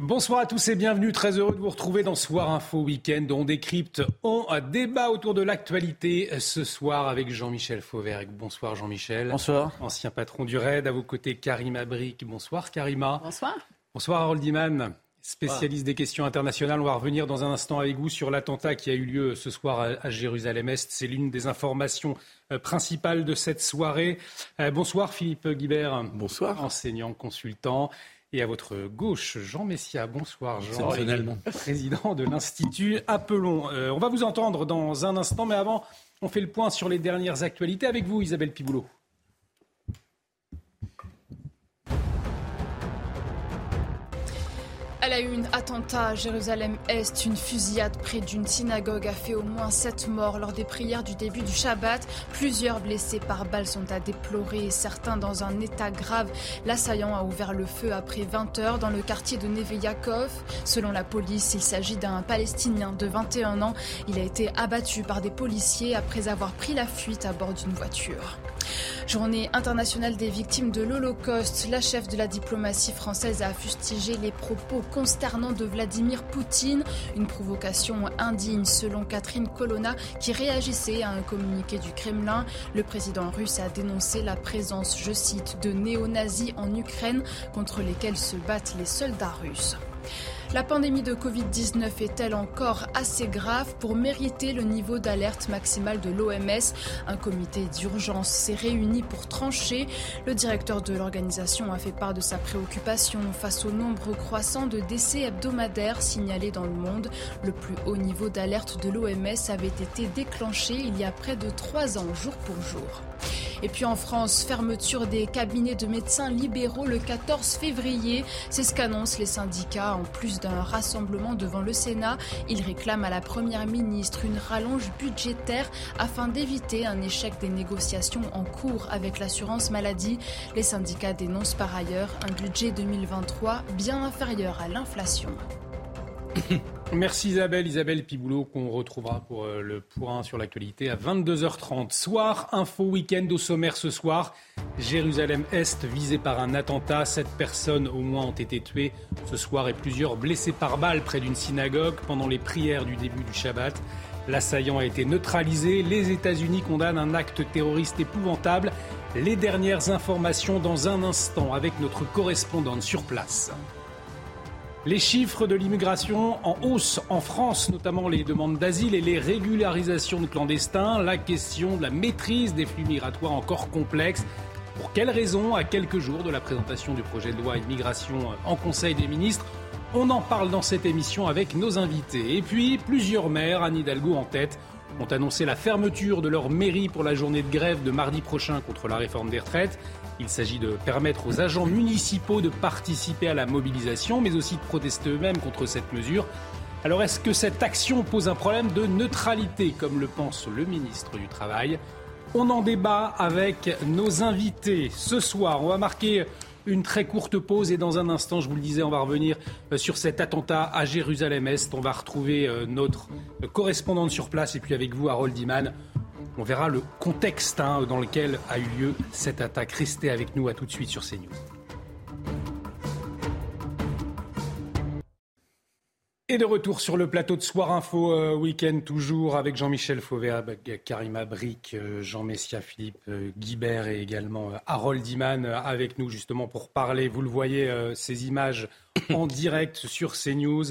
Bonsoir à tous et bienvenue. Très heureux de vous retrouver dans Soir Info Week-end. On décrypte, on débat autour de l'actualité ce soir avec Jean-Michel Fauvert. Bonsoir Jean-Michel. Bonsoir. Ancien patron du RAID. À vos côtés, Karima Brick. Bonsoir Karima. Bonsoir. Bonsoir Harold Iman, spécialiste des questions internationales. On va revenir dans un instant avec vous sur l'attentat qui a eu lieu ce soir à Jérusalem-Est. C'est l'une des informations euh, principales de cette soirée. Euh, bonsoir Philippe Guibert. Bonsoir. Enseignant, consultant. Et à votre gauche, Jean Messia. Bonsoir, Jean. Président de l'Institut Appelons. Euh, on va vous entendre dans un instant, mais avant, on fait le point sur les dernières actualités avec vous, Isabelle Piboulot. Elle a eu un attentat à Jérusalem-Est. Une fusillade près d'une synagogue a fait au moins sept morts lors des prières du début du Shabbat. Plusieurs blessés par balles sont à déplorer, certains dans un état grave. L'assaillant a ouvert le feu après 20 heures dans le quartier de Neve Yaakov. Selon la police, il s'agit d'un Palestinien de 21 ans. Il a été abattu par des policiers après avoir pris la fuite à bord d'une voiture. Journée internationale des victimes de l'Holocauste. La chef de la diplomatie française a fustigé les propos consternants de Vladimir Poutine. Une provocation indigne selon Catherine Colonna qui réagissait à un communiqué du Kremlin. Le président russe a dénoncé la présence, je cite, de néo-nazis en Ukraine contre lesquels se battent les soldats russes. La pandémie de Covid-19 est-elle encore assez grave pour mériter le niveau d'alerte maximale de l'OMS Un comité d'urgence s'est réuni pour trancher. Le directeur de l'organisation a fait part de sa préoccupation face au nombre croissant de décès hebdomadaires signalés dans le monde. Le plus haut niveau d'alerte de l'OMS avait été déclenché il y a près de trois ans, jour pour jour. Et puis en France, fermeture des cabinets de médecins libéraux le 14 février. C'est ce qu'annoncent les syndicats en plus d'un rassemblement devant le Sénat. Ils réclament à la Première ministre une rallonge budgétaire afin d'éviter un échec des négociations en cours avec l'assurance maladie. Les syndicats dénoncent par ailleurs un budget 2023 bien inférieur à l'inflation. Merci Isabelle, Isabelle Piboulot qu'on retrouvera pour euh, le point sur l'actualité à 22h30. Soir, info week-end au sommaire ce soir. Jérusalem-Est visé par un attentat. Sept personnes au moins ont été tuées ce soir et plusieurs blessés par balle près d'une synagogue pendant les prières du début du Shabbat. L'assaillant a été neutralisé. Les États-Unis condamnent un acte terroriste épouvantable. Les dernières informations dans un instant avec notre correspondante sur place. Les chiffres de l'immigration en hausse en France, notamment les demandes d'asile et les régularisations de clandestins, la question de la maîtrise des flux migratoires encore complexe. Pour quelles raisons, à quelques jours de la présentation du projet de loi immigration en Conseil des ministres On en parle dans cette émission avec nos invités. Et puis, plusieurs maires, Anne Hidalgo en tête, ont annoncé la fermeture de leur mairie pour la journée de grève de mardi prochain contre la réforme des retraites. Il s'agit de permettre aux agents municipaux de participer à la mobilisation, mais aussi de protester eux-mêmes contre cette mesure. Alors est-ce que cette action pose un problème de neutralité, comme le pense le ministre du Travail? On en débat avec nos invités. Ce soir, on va marquer une très courte pause et dans un instant, je vous le disais, on va revenir euh, sur cet attentat à Jérusalem-Est. On va retrouver euh, notre correspondante sur place et puis avec vous, Harold Iman. On verra le contexte hein, dans lequel a eu lieu cette attaque. Restez avec nous à tout de suite sur CNews. Et de retour sur le plateau de Soir Info euh, Week-end, toujours avec Jean-Michel Fauvet, Karima Brick, euh, Jean Messia, Philippe euh, Guibert et également Harold Iman avec nous justement pour parler. Vous le voyez, ces images en direct sur CNews.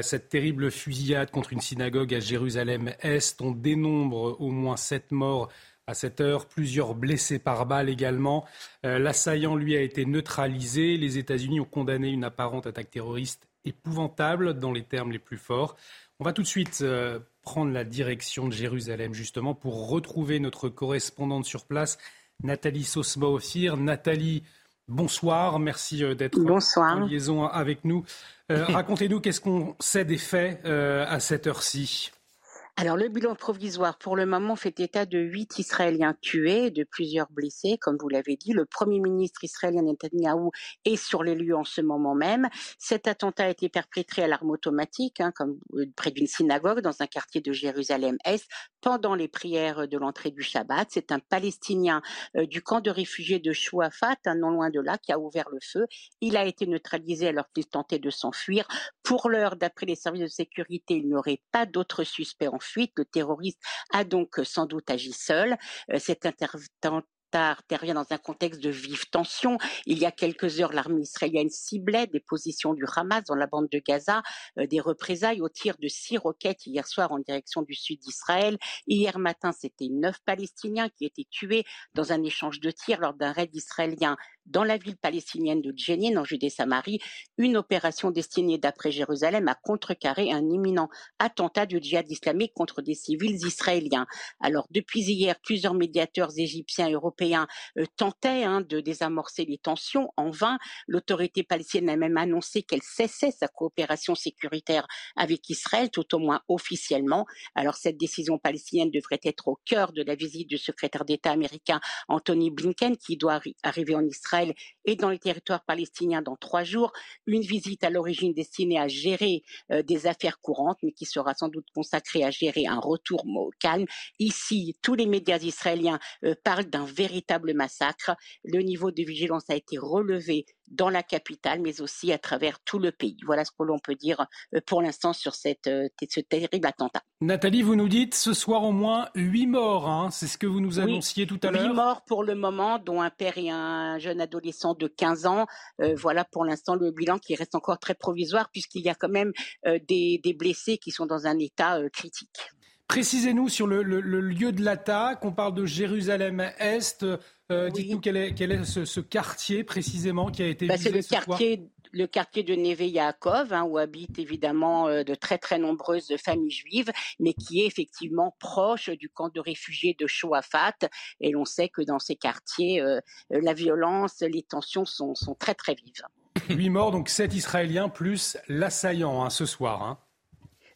cette terrible fusillade contre une synagogue à Jérusalem-Est. On dénombre au moins sept morts à cette heure, plusieurs blessés par balle également. L'assaillant, lui, a été neutralisé. Les États-Unis ont condamné une apparente attaque terroriste épouvantable dans les termes les plus forts. On va tout de suite euh, prendre la direction de Jérusalem justement pour retrouver notre correspondante sur place, Nathalie Sosma-Ophir. Nathalie, bonsoir. Merci d'être en liaison avec nous. Racontez-nous qu'est-ce qu'on sait des faits à cette heure-ci? Alors le bilan provisoire pour le moment fait état de huit Israéliens tués, de plusieurs blessés, comme vous l'avez dit. Le Premier ministre israélien Netanyahu est sur les lieux en ce moment même. Cet attentat a été perpétré à l'arme automatique, hein, comme euh, près d'une synagogue dans un quartier de Jérusalem-Est, pendant les prières de l'entrée du Shabbat. C'est un Palestinien euh, du camp de réfugiés de Chouafat, un non loin de là, qui a ouvert le feu. Il a été neutralisé alors qu'il tentait de s'enfuir. Pour l'heure, d'après les services de sécurité, il n'y aurait pas d'autres suspects en Le terroriste a donc euh, sans doute agi seul. Euh, cet intervenant intervient dans un contexte de vive tension. Il y a quelques heures, l'armée israélienne ciblait des positions du Hamas dans la bande de Gaza, euh, des représailles au tir de six roquettes hier soir en direction du sud d'Israël. Hier matin, c'était neuf Palestiniens qui étaient tués dans un échange de tirs lors d'un raid israélien dans la ville palestinienne de Djenin, en Judée-Samarie, une opération destinée, d'après Jérusalem, à contrecarrer un imminent attentat du djihad islamique contre des civils israéliens. Alors, depuis hier, plusieurs médiateurs égyptiens et européens euh, tentaient hein, de désamorcer les tensions. En vain, l'autorité palestinienne a même annoncé qu'elle cessait sa coopération sécuritaire avec Israël, tout au moins officiellement. Alors cette décision palestinienne devrait être au cœur de la visite du secrétaire d'État américain Anthony Blinken, qui doit arriver en Israël Михаил et dans les territoires palestiniens dans trois jours. Une visite à l'origine destinée à gérer euh, des affaires courantes, mais qui sera sans doute consacrée à gérer un retour au calme. Ici, tous les médias israéliens euh, parlent d'un véritable massacre. Le niveau de vigilance a été relevé dans la capitale, mais aussi à travers tout le pays. Voilà ce que l'on peut dire euh, pour l'instant sur cette, ce terrible attentat. Nathalie, vous nous dites ce soir au moins huit morts. Hein. C'est ce que vous nous annonciez tout à l'heure. Huit morts pour le moment, dont un père et un jeune adolescent de 15 ans. Euh, voilà pour l'instant le bilan qui reste encore très provisoire puisqu'il y a quand même des, des, blessés qui sont dans un état critique. Précisez-nous sur le, lieu de l'attaque. On parle de Jérusalem-Est. Euh, dites-nous quel est, ce, quartier précisément qui a été bah, visé C'est le quartier, le quartier de Neve Yaakov, hein, où habitent évidemment euh, de très très nombreuses familles juives, mais qui est effectivement proche du camp de réfugiés de Shoafat. Et l'on sait que dans ces quartiers, euh, la violence, les tensions sont, très très vives. Huit morts, donc sept Israéliens plus l'assaillant hein, ce soir. Hein.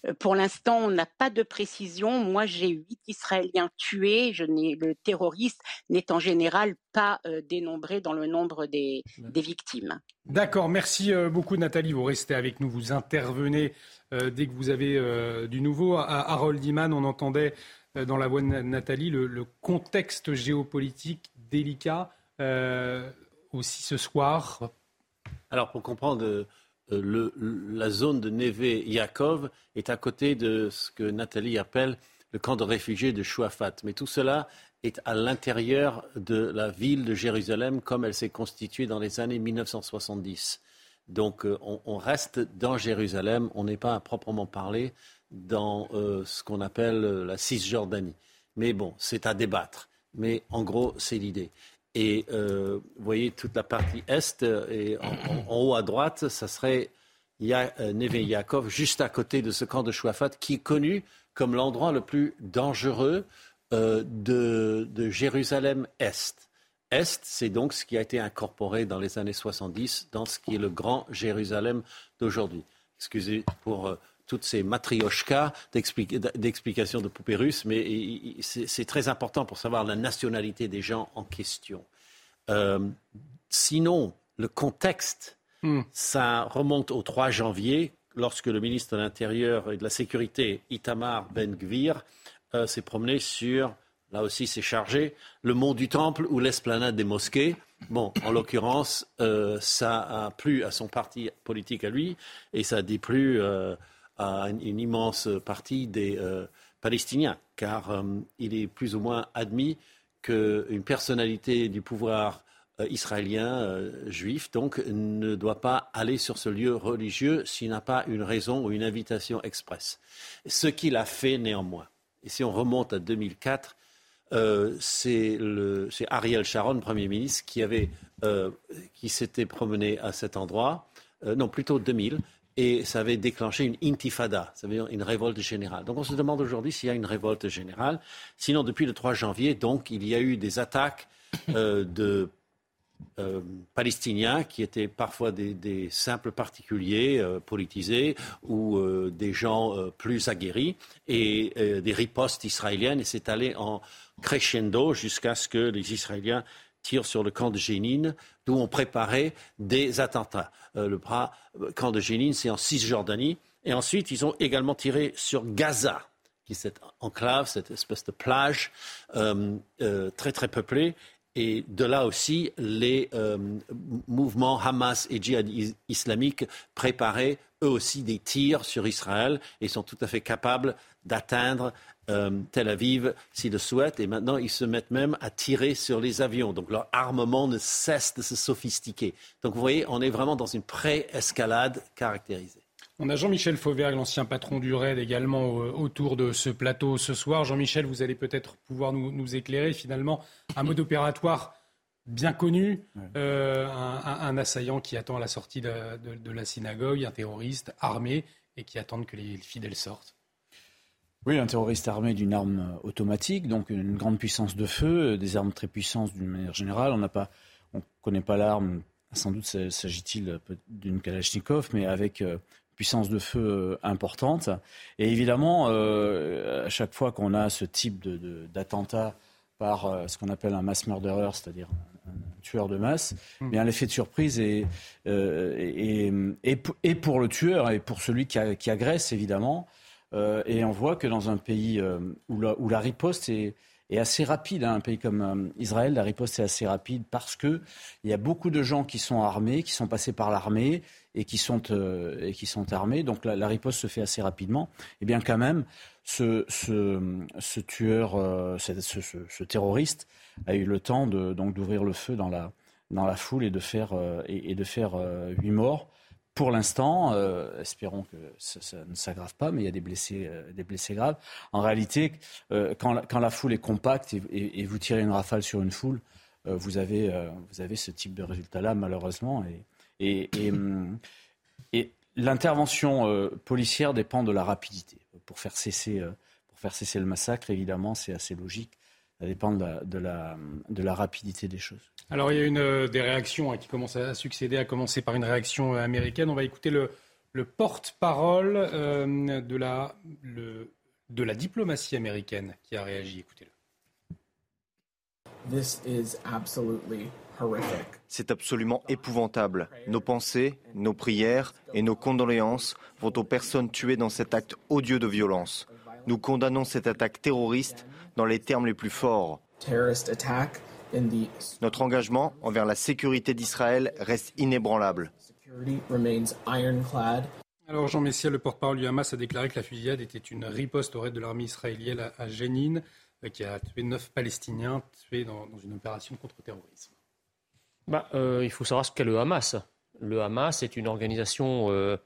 Euh, pour l'instant, on n'a pas de précision. Moi, j'ai huit Israéliens tués. Je n'ai, le terroriste n'est en général pas euh, dénombré dans le nombre des, victimes. D'accord. Merci euh, beaucoup, Nathalie. Vous restez avec nous. Vous intervenez dès que vous avez du nouveau. À Harold Iman, on entendait dans la voix de Nathalie le, le contexte géopolitique délicat aussi ce soir. Alors, pour comprendre euh, la zone de Neve Yakov est à côté de ce que Nathalie appelle le camp de réfugiés de Chouafat. Mais tout cela est à l'intérieur de la ville de Jérusalem comme elle s'est constituée dans les années 1970. Donc euh, on, reste dans Jérusalem, on n'est pas à proprement parler dans euh, ce qu'on appelle la Cisjordanie. Mais bon, c'est à débattre. Mais en gros, c'est l'idée. Et euh, vous voyez toute la partie est et en, haut à droite, ça serait ya, euh, Neve Yaakov, juste à côté de ce camp de Chouafat, qui est connu comme l'endroit le plus dangereux euh, de, de Jérusalem-Est. Est, c'est donc ce qui a été incorporé dans les années 70 dans ce qui est le grand Jérusalem d'aujourd'hui. Excusez pour toutes ces matrioshkas d'explications de poupées russes, mais c'est très important pour savoir la nationalité des gens en question. Euh, sinon, le contexte, hmm. ça remonte au 3 janvier, lorsque le ministre de l'Intérieur et de la Sécurité, Itamar Ben-Gvir, euh, s'est promené sur, là aussi c'est chargé, le mont du Temple ou l'esplanade des mosquées. Bon, en l'occurrence, euh, ça a plu à son parti politique à lui et ça a déplu à une, immense partie des euh, Palestiniens, car euh, il est plus ou moins admis qu'une personnalité du pouvoir euh, israélien juif donc ne doit pas aller sur ce lieu religieux s'il n'a pas une raison ou une invitation expresse. Ce qu'il a fait néanmoins, et si on remonte à 2004, c'est Ariel Sharon, Premier ministre, qui, qui s'était promené à cet endroit, non plutôt 2000, et ça avait déclenché une intifada, ça veut dire une révolte générale. Donc on se demande aujourd'hui s'il y a une révolte générale. Sinon, depuis le 3 janvier, donc, il y a eu des attaques euh, de euh, palestiniens qui étaient parfois des, simples particuliers euh, politisés ou des gens plus aguerris et des ripostes israéliennes et c'est allé en crescendo jusqu'à ce que les Israéliens tirent sur le camp de Jénine, d'où on préparait des attentats. le camp de Jénine, c'est en Cisjordanie. Et ensuite, ils ont également tiré sur Gaza, qui est cette enclave, cette espèce de plage très très peuplée, et de là aussi, les euh, mouvements Hamas et djihad islamique préparaient eux aussi des tirs sur Israël et sont tout à fait capables d'atteindre euh, Tel Aviv s'ils le souhaitent. Et maintenant, ils se mettent même à tirer sur les avions. Donc leur armement ne cesse de se sophistiquer. Donc vous voyez, on est vraiment dans une pré-escalade caractérisée. On a Jean-Michel Fauvergue, l'ancien patron du RAID, également autour de ce plateau ce soir. Jean-Michel, vous allez peut-être pouvoir nous, éclairer finalement un mode opératoire bien connu, euh, un, assaillant qui attend à la sortie de, la synagogue, un terroriste armé et qui attend que les fidèles sortent. Oui, un terroriste armé d'une arme automatique, donc une grande puissance de feu, des armes très puissantes d'une manière générale. On n'a pas, on connaît pas l'arme. Sans doute s'agit-il d'une Kalachnikov, mais avec euh, puissance de feu euh, importante. Et évidemment, euh, à chaque fois qu'on a ce type d'attentat par euh, ce qu'on appelle un mass murderer, c'est-à-dire un, tueur de masse, mmh. bien l'effet de surprise est, et pour le tueur et pour celui qui, agresse, évidemment. Et on voit que dans un pays où la, où, la, riposte est, assez rapide. Hein, un pays comme Israël, la riposte est assez rapide parce qu'il y a beaucoup de gens qui sont armés, qui sont passés par l'armée, et qui sont, euh, armés. Donc la, riposte se fait assez rapidement. Et eh bien quand même, ce, tueur, euh, ce, terroriste a eu le temps d'ouvrir le feu dans la, foule euh, et, de faire huit morts. Pour l'instant, espérons que ça, ne s'aggrave pas, mais il y a des blessés, des blessés graves. En réalité, quand la, quand, la, foule est compacte et, vous tirez une rafale sur une foule, vous, avez, vous avez ce type de résultat-là, malheureusement. Et, et, hum, l'intervention euh, policière dépend de la rapidité. Pour faire cesser, euh, pour faire cesser le massacre, évidemment, c'est assez logique. Ça dépend de la, de la, de la rapidité des choses. Alors, il y a une euh, des réactions hein, qui commencent à succéder, à commencer par une réaction américaine. On va écouter le, le porte-parole de, la, le, de la diplomatie américaine qui a réagi. Écoutez-le. C'est absolument épouvantable. Nos pensées, nos prières et nos condoléances vont aux personnes tuées dans cet acte odieux de violence. Nous condamnons cette attaque terroriste dans les termes les plus forts. Notre engagement envers la sécurité d'Israël reste inébranlable. Alors Jean Messia, le porte-parole du Hamas, a déclaré que la fusillade était une riposte au raid de l'armée israélienne à Jénine, euh, qui a tué neuf Palestiniens tués dans, dans une opération contre terrorisme. Bah, euh, il faut savoir ce qu'est le Hamas. Le Hamas est une organisation euh,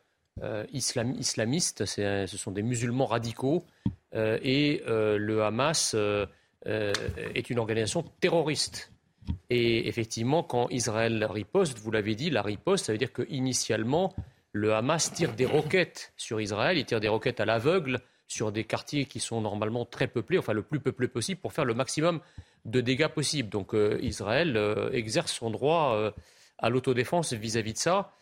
euh, islamiste, ce sont des musulmans radicaux, et le Hamas est une organisation terroriste. Et effectivement, quand Israël riposte, vous l'avez dit, la riposte, ça veut dire qu'initialement, le Hamas tire des roquettes sur Israël, il tire des roquettes à l'aveugle sur des quartiers qui sont normalement très peuplés, enfin le plus peuplé possible, pour faire le maximum de dégâts possibles. Donc euh, Israël euh, exerce son droit euh, à l'autodéfense vis-à-vis de ça.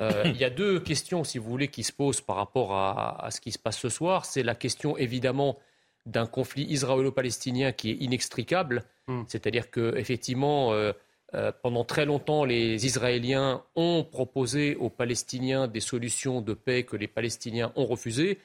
Il y a deux questions, si vous voulez, qui se posent par rapport à, ce qui se passe ce soir. C'est la question évidemment d'un conflit israélo-palestinien qui est inextricable, hmm. c'est-à-dire que effectivement, pendant très longtemps, les Israéliens ont proposé aux Palestiniens des solutions de paix que les Palestiniens ont refusées.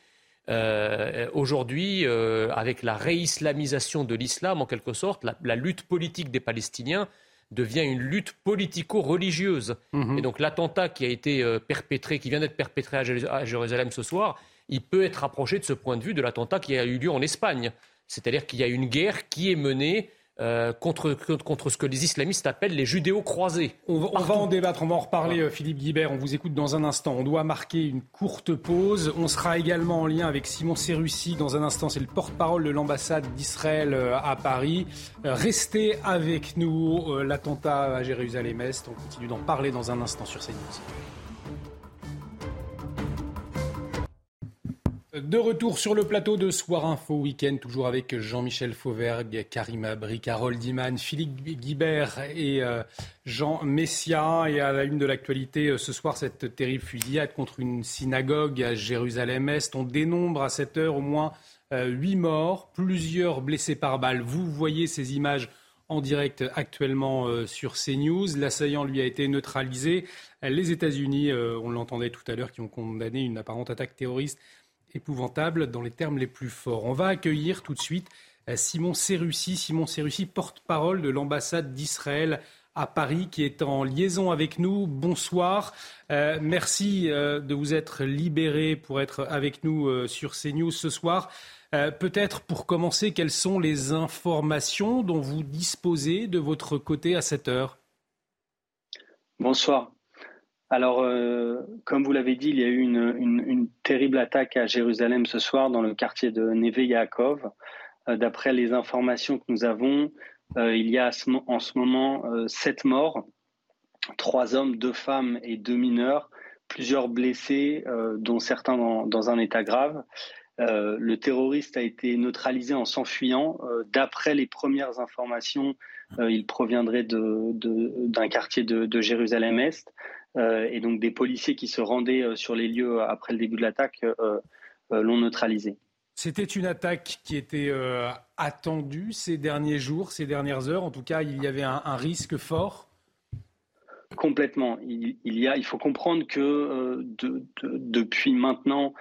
Euh, aujourd'hui, euh, avec la réislamisation de l'islam, en quelque sorte, la, lutte politique des Palestiniens devient une lutte politico-religieuse. Mhm. Et donc l'attentat qui a été euh, perpétré, qui vient d'être perpétré à, Jérusalem ce soir, il peut être rapproché de ce point de vue de l'attentat qui a eu lieu en Espagne. C'est-à-dire qu'il y a une guerre qui est menée euh, contre, contre ce que les islamistes appellent les judéo-croisés. On, va en débattre, on va en reparler, euh, Philippe Guibert. On vous écoute dans un instant. On doit marquer une courte pause. On sera également en lien avec Simon Serussi dans un instant. C'est le porte-parole de l'ambassade d'Israël euh, à Paris. Restez avec nous. L'attentat à Jérusalem-Est. On continue d'en parler dans un instant sur CNews. De retour sur le plateau de Soir Info Week-end, toujours avec Jean-Michel Fauvergue, Karima Bricard, Diman, Philippe Guibert et euh, Jean Messia. Et à la une de l'actualité, euh, ce soir, cette terrible fusillade contre une synagogue à Jérusalem-Est. On dénombre à cette heure au moins euh, huit morts, plusieurs blessés par balle. Vous voyez ces images en direct actuellement sur CNews. L'assaillant lui a été neutralisé. Les États-Unis, on l'entendait tout à l'heure, qui ont condamné une apparente attaque terroriste épouvantable dans les termes les plus forts. On va accueillir tout de suite euh, Simon Serussi. Simon Serussi, porte-parole de l'ambassade d'Israël à Paris, qui est en liaison avec nous. Bonsoir. Euh, merci euh, de vous être libéré pour être avec nous sur CNews ce soir. Peut-être pour commencer, quelles sont les informations dont vous disposez de votre côté à cette heure? Bonsoir. Alors, euh, comme vous l'avez dit, il y a eu une, terrible attaque à Jérusalem ce soir dans le quartier de Neve Yaakov. Euh, d'après les informations que nous avons, euh, il y a en ce moment sept morts, trois hommes, deux femmes et deux mineurs, plusieurs blessés, dont certains dans, un état grave. le terroriste a été neutralisé en s'enfuyant. D'après les premières informations, il proviendrait d'un quartier de Jérusalem-Est. Euh, et donc des policiers qui se rendaient euh, sur les lieux après le début de l'attaque euh, l'ont neutralisé. C'était une attaque qui était attendue ces derniers jours, ces dernières heures. En tout cas, il y avait un, risque fort. Complètement. Il, y a, il faut comprendre que depuis maintenant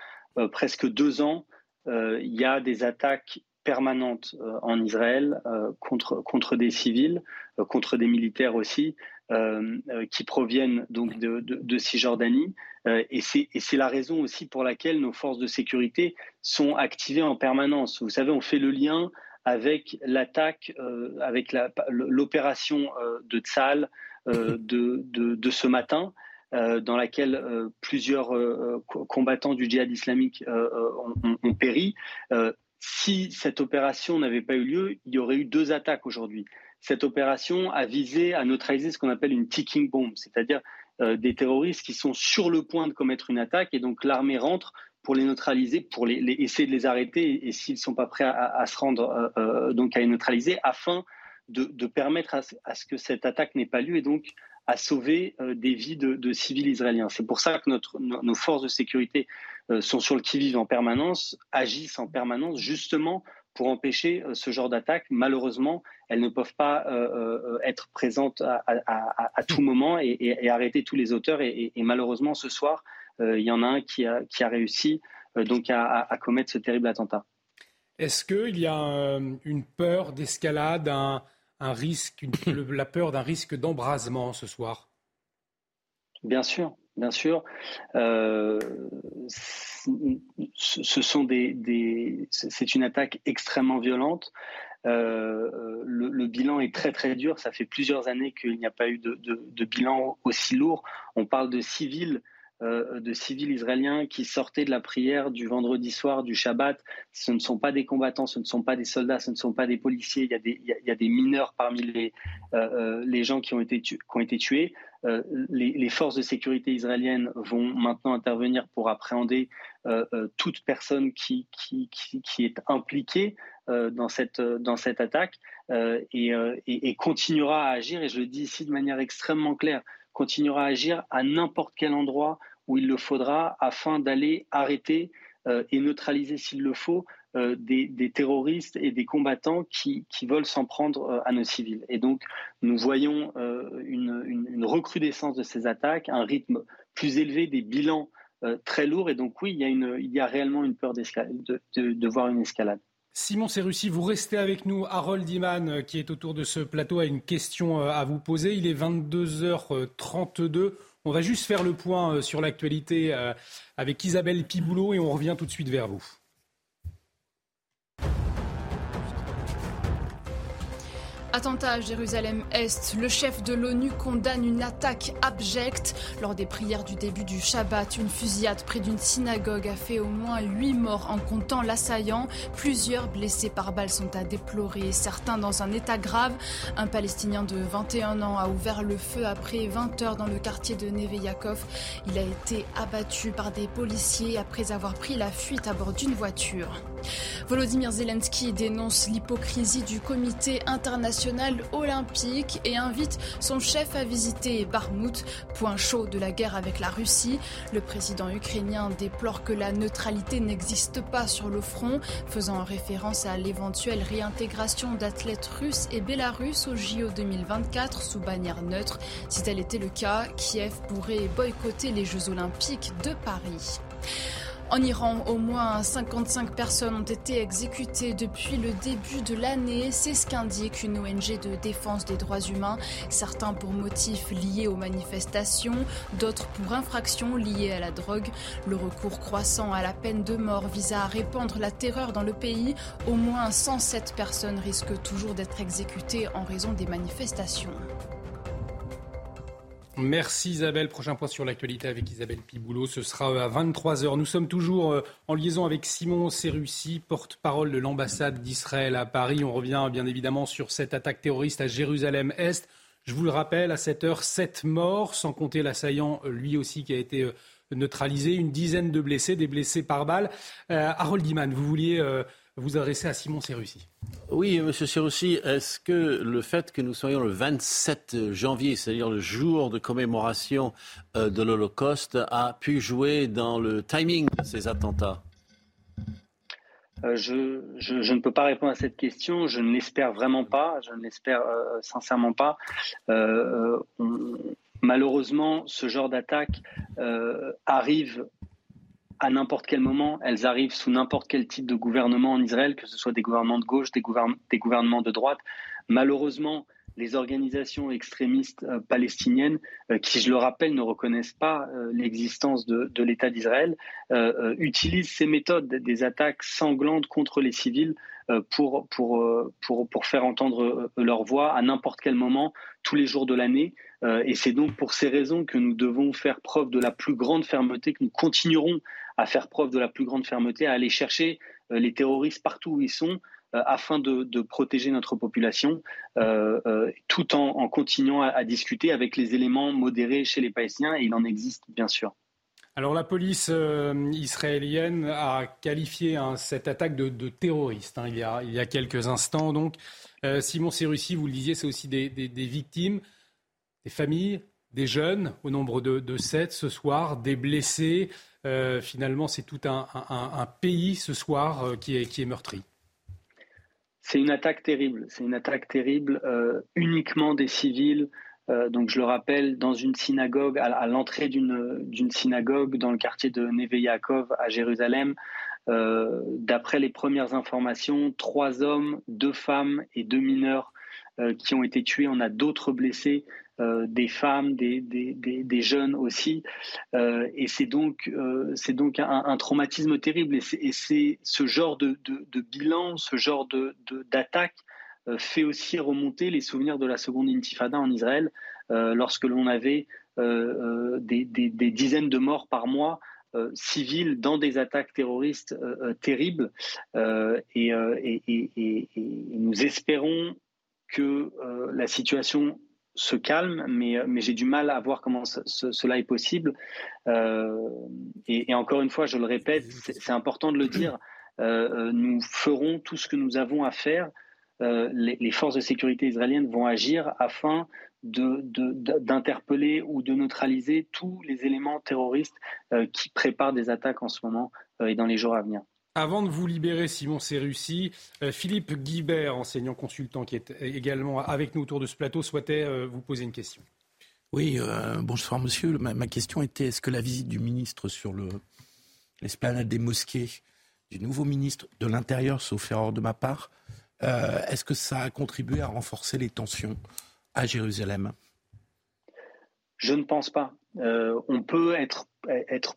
presque deux ans, il y a des attaques permanentes en Israël contre, contre des civils, contre des militaires aussi, euh, euh, qui proviennent donc de, de, Cisjordanie. Euh, et c'est la raison aussi pour laquelle nos forces de sécurité sont activées en permanence. Vous savez, on fait le lien avec l'attaque, avec l'opération de Tzal de, de, ce matin, dans laquelle plusieurs combattants du djihad islamique ont, péri. si cette opération n'avait pas eu lieu, il y aurait eu deux attaques aujourd'hui cette opération a visé à neutraliser ce qu'on appelle une ticking bomb, c'est-à-dire euh, des terroristes qui sont sur le point de commettre une attaque et donc l'armée rentre pour les neutraliser, pour essayer de les arrêter et, s'ils ne sont pas prêts à, se rendre, euh, euh, donc à les neutraliser, afin de, permettre à, ce que cette attaque n'ait pas lieu et donc à sauver des vies de, civils israéliens. C'est pour ça que nos forces de sécurité sont sur le qui-vive en permanence, agissent en permanence justement pour empêcher euh, ce genre d'attaque. Malheureusement, elles ne peuvent pas euh, euh, être présentes à, tout moment et, arrêter tous les auteurs. Et, malheureusement, ce soir, il y en a un qui a, qui a réussi donc à, commettre ce terrible attentat. Est-ce qu'il y a une peur d'escalade, un, risque, la peur d'un risque d'embrasement ce soir? Bien sûr, bien sûr. Euh, ce sont des, c'est une attaque extrêmement violente. Euh, le, bilan est très très dur. Ça fait plusieurs années qu'il n'y a pas eu de, de, bilan aussi lourd. On parle de civils euh, de civils israéliens qui sortaient de la prière du vendredi soir, du Shabbat. Ce ne sont pas des combattants, ce ne sont pas des soldats, ce ne sont pas des policiers. Il y a des, mineurs parmi les, euh, euh, les gens qui ont été, tués. les, forces de sécurité israéliennes vont maintenant intervenir pour appréhender toute personne qui, est impliquée dans, cette, attaque et continuera à agir. Et je le dis ici de manière extrêmement claire continuera à agir à n'importe quel endroit où il le faudra afin d'aller arrêter euh, et neutraliser s'il le faut euh, des, terroristes et des combattants qui, veulent s'en prendre euh, à nos civils. Et donc nous voyons une, recrudescence de ces attaques, un rythme plus élevé, des bilans très lourds. Et donc oui, il y a, une, il y a réellement une peur de voir une escalade. Simon Serussi, vous restez avec nous. Harold Iman, euh, qui est autour de ce plateau, a une question euh, à vous poser. Il est 22h32. On va juste faire le point euh, sur l'actualité avec Isabelle Piboulot et on revient tout de suite vers vous. Attentat à Jérusalem-Est, le chef de l'ONU condamne une attaque abjecte. Lors des prières du début du Shabbat, une fusillade près d'une synagogue a fait au moins 8 morts en comptant l'assaillant. Plusieurs blessés par balles sont à déplorer, certains dans un état grave. Un Palestinien de 21 ans a ouvert le feu après 20 heures dans le quartier de Neve Yaakov. Il a été abattu par des policiers après avoir pris la fuite à bord d'une voiture. Volodymyr Zelensky dénonce l'hypocrisie du comité international olympique et invite son chef à visiter Barmout, point chaud de la guerre avec la Russie. Le président ukrainien déplore que la neutralité n'existe pas sur le front, faisant référence à l'éventuelle réintégration d'athlètes russes et bélarusses au JO 2024 sous bannière neutre. Si tel était le cas, Kiev pourrait boycotter les Jeux olympiques de Paris. En Iran, au moins 55 personnes ont été exécutées depuis le début de l'année. C'est ce qu'indique une ONG de défense des droits humains. Certains pour motifs liés aux manifestations, d'autres pour infractions liées à la drogue. Le recours croissant à la peine de mort vise à répandre la terreur dans le pays. Au moins 107 personnes risquent toujours d'être exécutées en raison des manifestations. Merci Isabelle. Prochain point sur l'actualité avec Isabelle Piboulot. Ce sera euh, à 23h. Nous sommes toujours euh, en liaison avec Simon Serussi, porte-parole de l'ambassade d'Israël à Paris. On revient bien évidemment sur cette attaque terroriste à Jérusalem-Est. Je vous le rappelle, à cette heure, sept morts, sans compter l'assaillant, euh, lui aussi, qui a été neutralisé. Une dizaine de blessés, des blessés par balle. Harold Diman, vous vouliez vous adresser à Simon Serussi. Oui, Monsieur Serussi, est-ce que le fait que nous soyons le 27 janvier, c'est-à-dire le jour de commémoration euh, de l'Holocauste, a pu jouer dans le timing de ces attentats? Euh, je, je, ne peux pas répondre à cette question. Je ne l'espère vraiment pas. Je ne l'espère euh, sincèrement pas. malheureusement, ce genre d'attaque arrive à n'importe quel moment. Elles arrivent sous n'importe quel type de gouvernement en Israël, que ce soit des gouvernements de gauche, des, gouvernements de droite. Malheureusement, les organisations extrémistes euh, palestiniennes, euh, qui, je le rappelle, ne reconnaissent pas euh, l'existence de l'État d'Israël, utilisent ces méthodes des attaques sanglantes contre les civils pour, pour, pour, pour faire entendre leur voix à n'importe quel moment, tous les jours de l'année. et c'est donc pour ces raisons que nous devons faire preuve de la plus grande fermeté, que nous continuerons à faire preuve de la plus grande fermeté, à aller chercher euh, les terroristes partout où ils sont, euh, afin de, protéger notre population, euh, tout en, continuant à, discuter avec les éléments modérés chez les Palestiniens, et il en existe bien sûr. Alors la police israélienne a qualifié hein, cette attaque de, terroriste hein, il, y a, quelques instants. Donc Simon Serussi, vous le disiez, c'est aussi des, victimes, des familles, des jeunes, au nombre de, de sept ce soir, des blessés. Euh, finalement, c'est tout un, pays ce soir euh, qui, est, meurtri. C'est une attaque terrible. C'est une attaque terrible euh, uniquement des civils. Donc, je le rappelle, dans une synagogue, à, l'entrée d'une synagogue dans le quartier de Neve Yaakov à Jérusalem. D'après les premières informations, trois hommes, deux femmes et deux mineurs qui ont été tués. On a d'autres blessés. Euh, des femmes, des, jeunes aussi. Euh, et euh, c'est donc un, traumatisme terrible. Et c'est ce genre de, bilan, ce genre d'attaque fait aussi remonter les souvenirs de la seconde intifada en Israël, lorsque l'on avait des, dizaines de morts par mois. civils dans des attaques terroristes terribles et, nous espérons que la situation se calme, mais, j'ai du mal à voir comment cela est possible. Euh, et, encore une fois, je le répète, c'est important de le dire, euh, euh, nous ferons tout ce que nous avons à faire. Les, forces de sécurité israéliennes vont agir afin d'interpeller de, ou de neutraliser tous les éléments terroristes qui préparent des attaques en ce moment et dans les jours à venir. Avant de vous libérer, Simon Serussi, euh, Philippe Guibert, enseignant consultant qui est également avec nous autour de ce plateau, souhaitait euh, vous poser une question. Oui, euh, bonsoir monsieur. Ma, question était est-ce que la visite du ministre sur l'esplanade des mosquées, du nouveau ministre de l'Intérieur, sauf erreur de ma part, est-ce que ça a contribué à renforcer les tensions à Jérusalem? Je ne pense pas. on peut être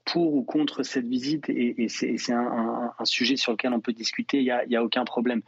pour ou contre cette visite et, c'est un, sujet sur lequel on peut discuter, il n'y a, aucun problème.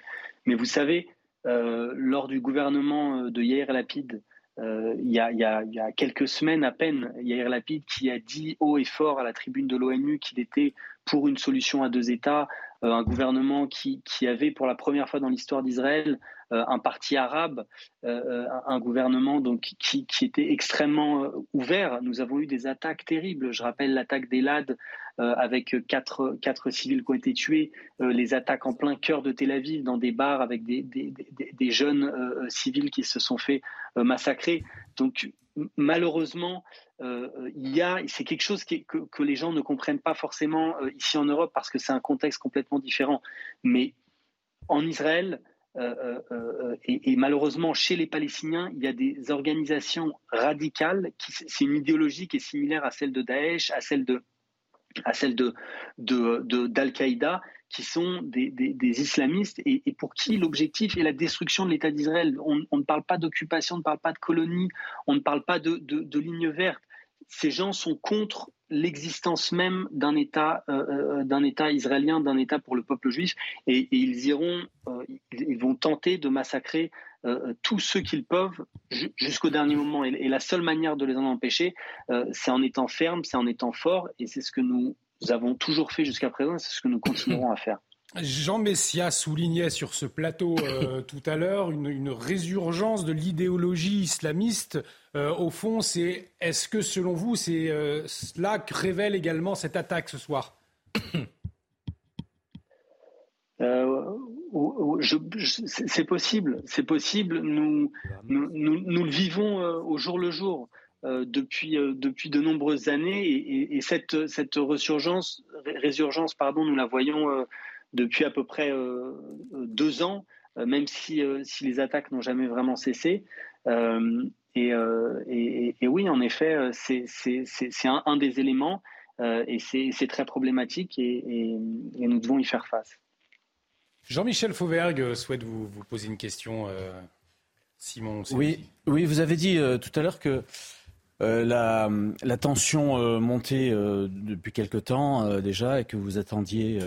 Mais vous savez, lors du gouvernement de Yair Lapid, il, y a, quelques semaines à peine, Yair Lapid qui a dit haut et fort à la tribune de l'ONU qu'il était pour une solution à deux États, un gouvernement qui, qui, avait pour la première fois dans l'histoire d'Israël euh, un parti arabe, euh, euh, un gouvernement donc qui, était extrêmement ouvert. Nous avons eu des attaques terribles. Je rappelle l'attaque d'Elad avec quatre, quatre civils qui ont été tués, les attaques en plein cœur de Tel Aviv dans des bars avec des, des, jeunes civils qui se sont fait massacrer. Donc malheureusement, a, c'est quelque chose que, les gens ne comprennent pas forcément ici en Europe parce que c'est un contexte complètement différent. Mais en Israël, euh, euh, euh, et, malheureusement, chez les Palestiniens, il y a des organisations radicales. Qui, c'est une idéologie qui est similaire à celle de Daesh, à celle de, d'Al-Qaïda, qui sont des, islamistes et, pour qui l'objectif est la destruction de l'État d'Israël. On, ne parle pas d'occupation, on ne parle pas de colonie, on ne parle pas de, ligne verte. Ces gens sont contre l'existence même d'un État, euh, euh, État israélien, d'un État pour le peuple juif, et, ils iront, euh, ils vont tenter de massacrer tous ceux qu'ils peuvent jusqu'au dernier moment. Et, la seule manière de les en empêcher, c'est en étant ferme, c'est en étant fort, et c'est ce que nous avons toujours fait jusqu'à présent, c'est ce que nous continuerons à faire. Jean Messia soulignait sur ce plateau euh, tout à l'heure une, résurgence de l'idéologie islamiste. Euh, au fond, c'est est-ce que selon vous, c'est euh, cela que révèle également cette attaque ce soir? C'est possible, c'est possible. Nous, nous, le vivons au jour le jour. Depuis, depuis de nombreuses années et, et cette, cette résurgence, résurgence pardon, nous la voyons depuis à peu près euh, deux ans, euh, même si, euh, si les attaques n'ont jamais vraiment cessé. Et, et, oui, en effet, c'est un, un, des éléments et c'est très problématique et, nous devons y faire face. Jean-Michel Fauvergue souhaite vous, vous, poser une question. Simon. Oui, oui, vous avez dit tout à l'heure que la, la, tension montait depuis quelque temps déjà et que vous attendiez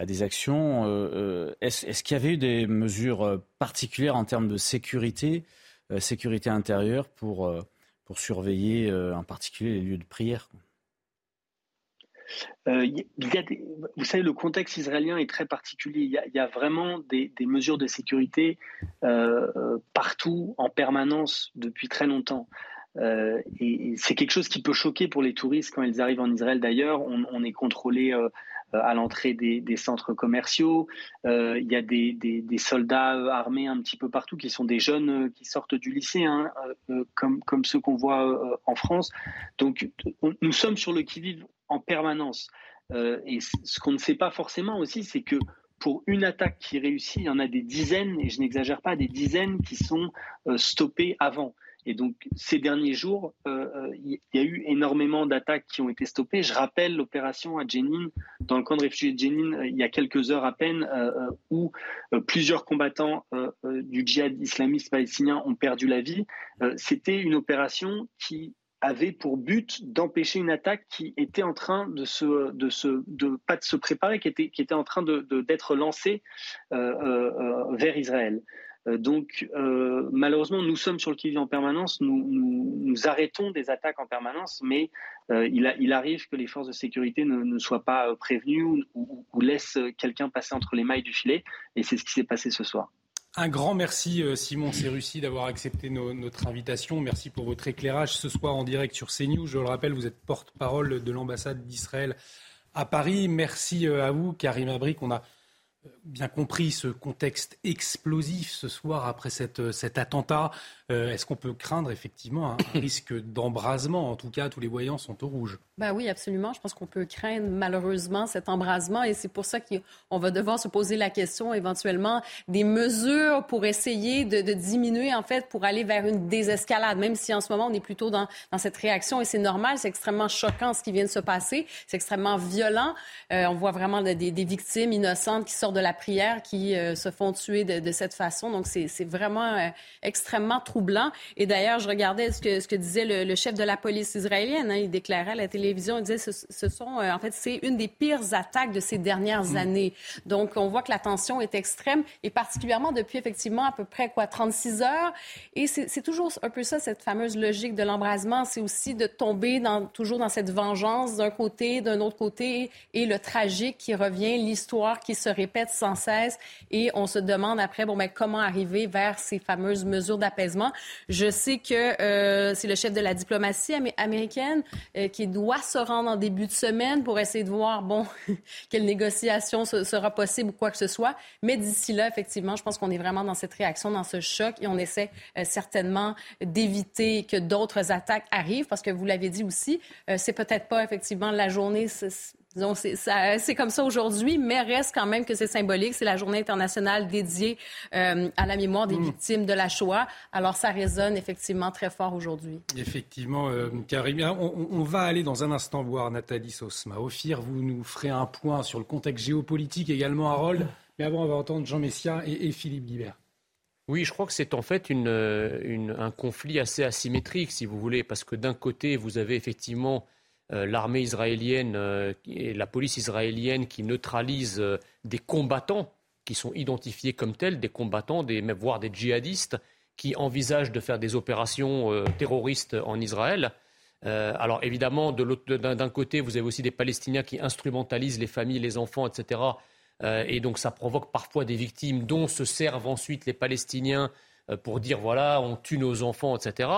à des actions. Euh, euh, est-ce qu'il y avait eu des mesures euh, particulières en termes de sécurité, sécurité intérieure, pour, surveiller en particulier les lieux de prière? Vous savez, le contexte israélien est très particulier. Il y a, vraiment des, mesures de sécurité partout, en permanence, depuis très longtemps. Et c'est quelque chose qui peut choquer pour les touristes quand ils arrivent en Israël. D'ailleurs, on, est contrôlé euh, à l'entrée des, centres commerciaux. Euh, il y a des, soldats euh, armés un petit peu partout qui sont des jeunes qui sortent du lycée, hein, comme ceux qu'on voit en France. Donc nous sommes sur le qui-vive en permanence. et ce qu'on ne sait pas forcément aussi, c'est que pour une attaque qui réussit, il y en a des dizaines, et je n'exagère pas, des dizaines qui sont stoppées avant. Et donc, ces derniers jours, euh, euh, il y a eu énormément d'attaques qui ont été stoppées. Je rappelle l'opération à Jenin, dans le camp de réfugiés de Jenin, euh, il y a quelques heures à peine, où plusieurs combattants du djihad islamiste palestinien ont perdu la vie. C'était une opération qui avait pour but d'empêcher une attaque qui était en train de se, pas de se préparer, qui était, en train d'être lancée vers Israël. Euh, donc, euh, malheureusement, nous sommes sur le qui-vive en permanence. Nous, nous, arrêtons des attaques en permanence, mais euh, il, arrive que les forces de sécurité ne, soient pas prévenues ou, ou, laissent quelqu'un passer entre les mailles du filet. Et c'est ce qui s'est passé ce soir. Un grand merci Simon Serussi d'avoir accepté notre invitation. Merci pour votre éclairage ce soir en direct sur CNews. Je le rappelle, vous êtes porte-parole de l'ambassade d'Israël à Paris. Merci à vous, Karim Abrik. On a bien compris ce contexte explosif ce soir après cette, cet attentat. Euh, est-ce qu'on peut craindre effectivement un risque d'embrasement? En tout cas, tous les voyants sont au rouge. Ben oui, absolument. Je pense qu'on peut craindre malheureusement cet embrasement et c'est pour ça qu'on va devoir se poser la question éventuellement des mesures pour essayer de, diminuer en fait pour aller vers une désescalade. Même si en ce moment on est plutôt dans, dans cette réaction et c'est normal, c'est extrêmement choquant ce qui vient de se passer, c'est extrêmement violent. Euh, on voit vraiment des, des victimes innocentes qui sortent sortent de la prière qui se font tuer de, cette façon. Donc, c'est vraiment extrêmement troublant. Et d'ailleurs, je regardais ce que, ce que disait le, chef de la police israélienne. Hein. il déclarait à la télévision, il disait, ce, ce sont, en fait, c'est une des pires attaques de ces dernières mm. années. Donc, on voit que la tension est extrême, et particulièrement depuis effectivement à peu près quoi 36 heures. Et c'est toujours un peu ça, cette fameuse logique de l'embrasement, c'est aussi de tomber dans, toujours dans cette vengeance d'un côté, d'un autre côté, et le tragique qui revient, l'histoire qui se répète sans cesse, et on se demande après, bon, ben, comment arriver vers ces fameuses mesures d'apaisement. Je sais que euh, c'est le chef de la diplomatie américaine euh, qui doit se rendre en début de semaine pour essayer de voir, bon, quelle négociation sera possible ou quoi que ce soit. Mais d'ici là, effectivement, je pense qu'on est vraiment dans cette réaction, dans ce choc, et on essaie euh, certainement d'éviter que d'autres attaques arrivent, parce que vous l'avez dit aussi, c'est peut-être pas effectivement la journée c'est comme ça aujourd'hui, mais reste quand même que c'est symbolique. C'est la journée internationale dédiée euh, à la mémoire des mm. victimes de la Shoah. Alors ça résonne effectivement très fort aujourd'hui. Effectivement, euh, Karim. On, on, va aller dans un instant voir Nathalie Sosma. Ophir, vous nous ferez un point sur le contexte géopolitique également, Harold. Mais avant, on va entendre Jean Messia et, Philippe Guibert. Oui, je crois que c'est en fait une, un conflit assez asymétrique, si vous voulez, parce que d'un côté, vous avez effectivement euh, l'armée israélienne euh, et la police israélienne qui neutralisent euh, des combattants qui sont identifiés comme tels, des combattants, des, voire des djihadistes qui envisagent de faire des opérations terroristes en Israël. alors évidemment, d'un côté, vous avez aussi des Palestiniens qui instrumentalisent les familles, les enfants, etc. et donc ça provoque parfois des victimes dont se servent ensuite les Palestiniens pour dire voilà, on tue nos enfants, etc.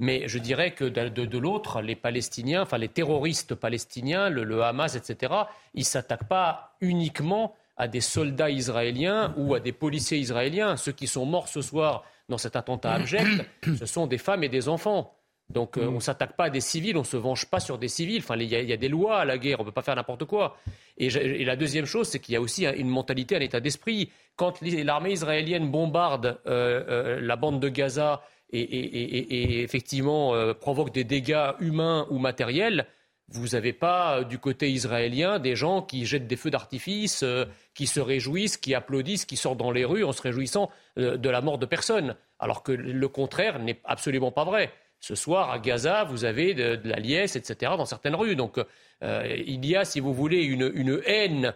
Mais je dirais que de, l'autre, les Palestiniens, enfin les terroristes palestiniens, le, Hamas, etc., ils ne s'attaquent pas uniquement à des soldats israéliens ou à des policiers israéliens. Ceux qui sont morts ce soir dans cet attentat abject, ce sont des femmes et des enfants. Donc euh, on ne s'attaque pas à des civils, on ne se venge pas sur des civils. Enfin, il y, a des lois à la guerre, on ne peut pas faire n'importe quoi. Et, la deuxième chose, c'est qu'il y a aussi une mentalité, un état d'esprit. Quand l'armée israélienne bombarde euh, euh, la bande de Gaza et, effectivement euh, provoque des dégâts humains ou matériels, vous n'avez pas euh, du côté israélien des gens qui jettent des feux d'artifice, euh, qui se réjouissent, qui applaudissent, qui sortent dans les rues en se réjouissant de la mort de personne. Alors que le contraire n'est absolument pas vrai. Ce soir, à Gaza, vous avez de, la liesse, etc., dans certaines rues. Donc, il y a, si vous voulez, une haine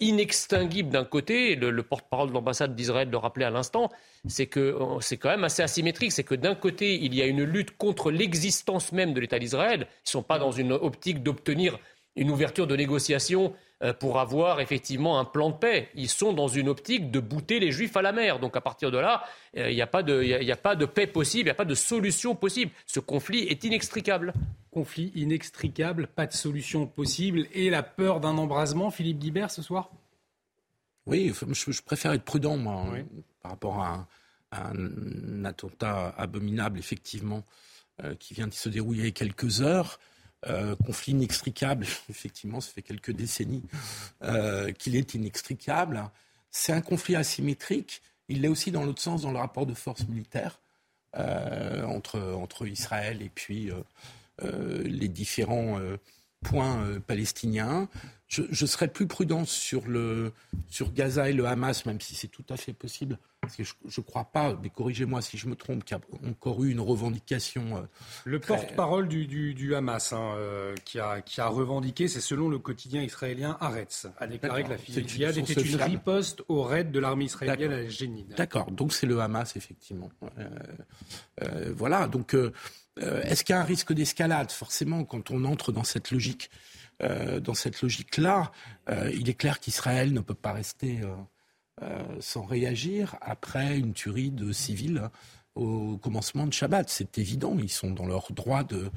inextinguible d'un côté, le, porte-parole de l'ambassade d'Israël le rappelait à l'instant, c'est que euh, c'est quand même assez asymétrique. C'est que d'un côté, il y a une lutte contre l'existence même de l'État d'Israël. Ils ne sont pas dans une optique d'obtenir une ouverture de négociation euh, pour avoir effectivement un plan de paix. Ils sont dans une optique de bouter les Juifs à la mer. Donc à partir de là, il n'y a, pas de paix possible, il n'y a pas de solution possible. Ce conflit est inextricable. Conflit inextricable, pas de solution possible et la peur d'un embrasement, Philippe Guibert, ce soir? Oui, je, préfère être prudent, moi, par rapport à un, attentat abominable, effectivement, euh, qui vient de se dérouler il y a quelques heures. Euh, conflit inextricable, effectivement, ça fait quelques décennies euh, qu'il est inextricable. C'est un conflit asymétrique. Il l'est aussi dans l'autre sens, dans le rapport de force militaire euh, entre, entre Israël et puis les différents points palestiniens. Je, je, serais plus prudent sur, le, sur Gaza et le Hamas, même si c'est tout à fait possible parce que je ne crois pas, mais corrigez-moi si je me trompe, qu'il y a encore eu une revendication. Euh, le porte-parole du, Hamas hein, euh, qui, a, qui, a, revendiqué, c'est selon le quotidien israélien Haaretz, a déclaré que la fusillade était une riposte au raid de l'armée israélienne à Génine. D'accord, donc c'est le Hamas, effectivement. Euh, voilà, donc est-ce qu'il y a un risque d'escalade Forcément, quand on entre dans cette logique. dans cette logique-là, il est clair qu'Israël ne peut pas rester euh, sans réagir après une tuerie de civils hein, au commencement de Shabbat. C'est évident, ils sont dans leur droit de,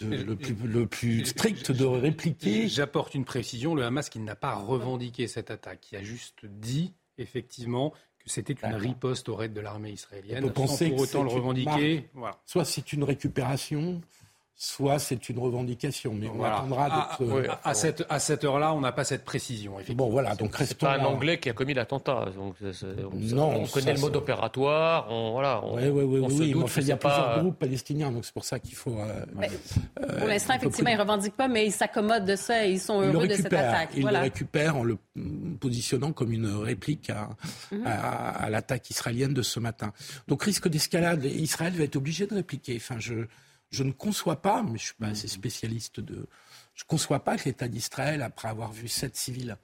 le, plus, strict de répliquer. J'apporte une précision, le Hamas qui n'a pas revendiqué cette attaque, qui a juste dit effectivement c'était une riposte au raid de l'armée israélienne, on sans pour autant le revendiquer. Soit c'est une récupération, soit c'est une revendication. Mais on Voilà. attendra À, d'être. à- à cette, à cette heure-là, on n'a pas cette précision. effectivement. Bon, voilà, donc C'est restons. pas un. Anglais qui a commis l'attentat. Donc, c'est- c'est- on, Non, on ça, connaît le mode opératoire. On, voilà, on, Oui, oui, oui, on mais enfin, il y a pas- plusieurs groupes palestiniens, donc c'est pour ça qu'il faut. euh, Ben, euh, Pour l'instant, effectivement, ils ne revendiquent pas, mais ils s'accommodent de ça et ils sont heureux de cette attaque. Ils Voilà. le récupèrent en le positionnant comme une réplique à, Mhm. à- à l'attaque israélienne de ce matin. Donc risque d'escalade. Israël va être obligé de répliquer. Enfin, je, je ne conçois pas, mais je suis pas Mhm. assez spécialiste de. Je ne conçois pas que l'État d'Israël, après avoir vu sept civils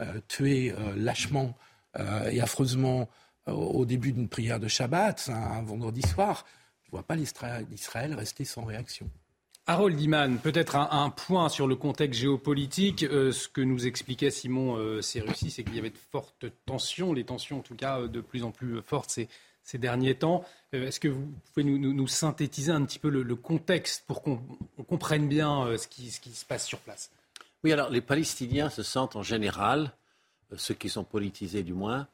euh, tués euh, lâchement euh, et affreusement au début d'une prière de Shabbat, un, un vendredi soir, je ne vois pas l'Israël rester sans réaction. Harold Iman, peut-être un, un point sur le contexte géopolitique. Euh, ce que nous expliquait Simon euh, c'est qu'il y avait de fortes tensions, les tensions en tout cas de plus en plus fortes ces, ces derniers temps. Euh, Est-ce que vous pouvez nous, synthétiser un petit peu le, contexte pour qu'on on comprenne bien euh, ce, qui, se passe sur place? Oui, alors les Palestiniens se sentent en général, euh, ceux qui sont politisés du moins,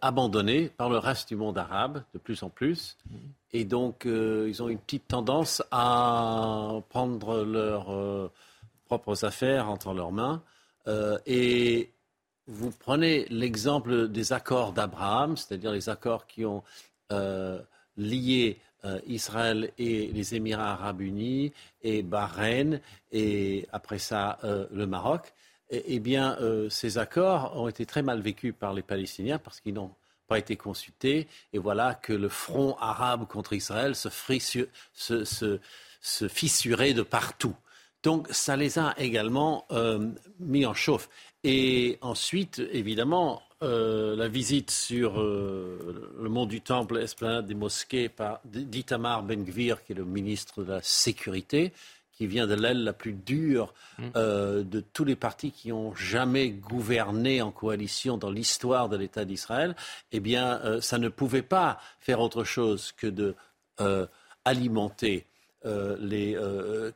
abandonnés par le reste du monde arabe de plus en plus. Et donc, ils ont une petite tendance à prendre leurs propres affaires entre leurs mains. Et vous prenez l'exemple des accords d'Abraham, c'est-à-dire les accords qui ont euh, lié euh, Israël et les Émirats arabes unis et Bahreïn et après ça euh, le Maroc. Eh bien, ces accords ont été très mal vécus par les Palestiniens parce qu'ils n'ont pas été consultés. Et voilà que le front arabe contre Israël se, se, fissurait de partout. Donc ça les a également mis en chauffe. Et ensuite, évidemment, euh, la visite sur euh, le mont du Temple, esplanade des mosquées, par d'Itamar Ben-Gvir, qui est le ministre de la Sécurité, qui vient de l'aile la plus dure euh, de tous les partis qui ont jamais gouverné en coalition dans l'histoire de l'État d'Israël, eh bien, ça ne pouvait pas faire autre chose que de alimenter les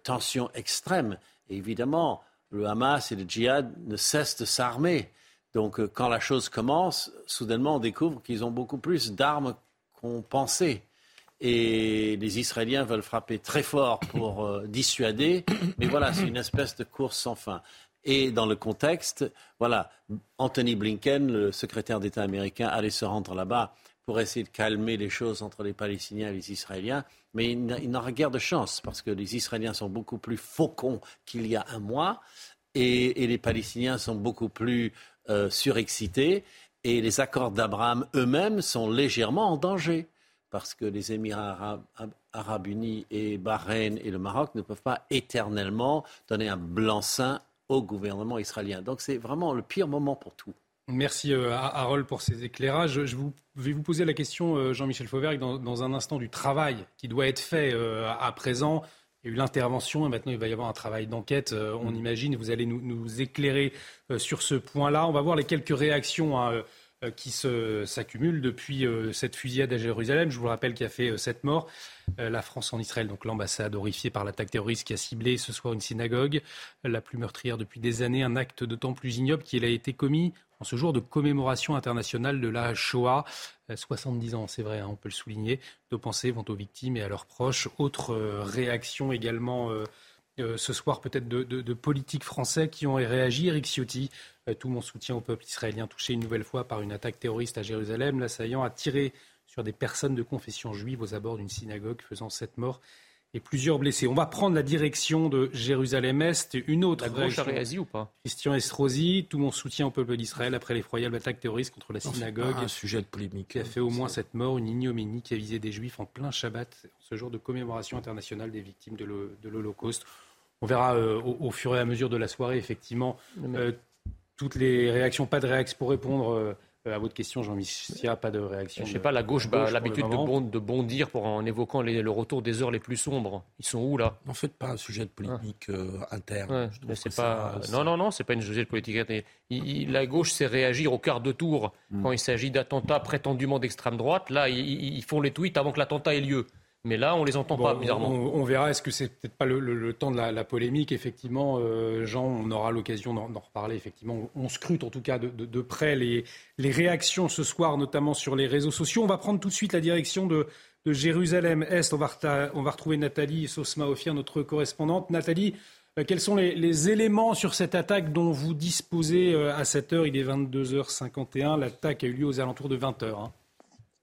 tensions extrêmes. Et évidemment, le Hamas et le djihad ne cessent de s'armer. Donc, euh, quand la chose commence, soudainement, on découvre qu'ils ont beaucoup plus d'armes qu'on pensait. Et les Israéliens veulent frapper très fort pour euh, dissuader. Mais voilà, c'est une espèce de course sans fin. Et dans le contexte, voilà, Anthony Blinken, le secrétaire d'État américain, allait se rendre là-bas pour essayer de calmer les choses entre les Palestiniens et les Israéliens. Mais il n'a- il n'aura guère de chance parce que les Israéliens sont beaucoup plus faucons qu'il y a un mois et, les Palestiniens sont beaucoup plus euh, surexcités. Et les accords d'Abraham eux-mêmes sont légèrement en danger parce que les Émirats Arabes- arabes unis et Bahreïn et le Maroc ne peuvent pas éternellement donner un blanc-seing au gouvernement israélien. Donc c'est vraiment le pire moment pour tout. Merci euh, à Harold pour ces éclairages. Je, vais vous poser la question, euh, Jean-Michel Fauvergue, dans, un instant du travail qui doit être fait euh, à présent. Il y a eu l'intervention et maintenant il va y avoir un travail d'enquête, euh, on imagine. et Vous allez nous, éclairer euh, sur ce point-là. On va voir les quelques réactions hein, euh, qui se- s'accumulent depuis euh, cette fusillade à Jérusalem. Je vous le rappelle qui a fait euh, sept morts. Euh, la France en Israël, donc l'ambassade horrifiée par l'attaque terroriste qui a ciblé ce soir une synagogue, la plus meurtrière depuis des années, un acte d'autant plus ignoble qu'il a été commis en ce jour de commémoration internationale de la Shoah. Euh, 70 ans, c'est vrai, hein, on peut le souligner. Nos pensées vont aux victimes et à leurs proches. Autre euh, réaction également euh, euh, ce soir, peut-être de, politiques français qui ont réagi. Eric Ciotti, euh, tout mon soutien au peuple israélien touché une nouvelle fois par une attaque terroriste à Jérusalem. L'assaillant a tiré sur des personnes de confession juive aux abords d'une synagogue, faisant sept morts et plusieurs blessés. On va prendre la direction de Jérusalem-Est. Une autre La gauche a réaction. réagi ou pas? Christian Estrosi, tout mon soutien au peuple d'Israël après l'effroyable attaque terroriste contre la synagogue. pas un sujet de polémique. Qui a fait au moins cette mort, une ignominie qui a visé des juifs en plein Shabbat, ce jour de commémoration internationale des victimes de l'Ho- de l'Holocauste. On verra euh, au, au fur et à mesure de la soirée, effectivement, euh, toutes les réactions. Pas de réaction pour répondre euh, à votre question, Jean-Michel. Pas de réaction. Je sais de- pas, la gauche pour l'habitude de, moment. bond- de bondir pour, en évoquant les- le retour des heures les plus sombres. Ils sont où là? En fait, pas un sujet de polémique euh, interne. Ouais, Je trouve mais que c'est ça- pas. ça- Non, non, non, c'est pas une sujet de politique. interne. Il- il- la gauche sait réagir au quart de tour quand il s'agit d'attentats prétendument d'extrême droite. Là, ils, ils- ils font les tweets avant que l'attentat ait lieu. Mais là, on les entend Bon, pas, bizarrement. On, on verra. Est-ce que c'est peut-être pas le, le- le temps de la, la polémique? Effectivement, euh, Jean, on aura l'occasion d'en reparler. Effectivement, on, scrute en tout cas de, de- de près les, les réactions ce soir, notamment sur les réseaux sociaux. On va prendre tout de suite la direction de, de Jérusalem-Est. On va, on va retrouver Nathalie Sosma-Ophir, notre correspondante. Nathalie, euh, quels sont les, éléments sur cette attaque dont vous disposez euh, à cette heure? Il est 22h51. L'attaque a eu lieu aux alentours de 20h.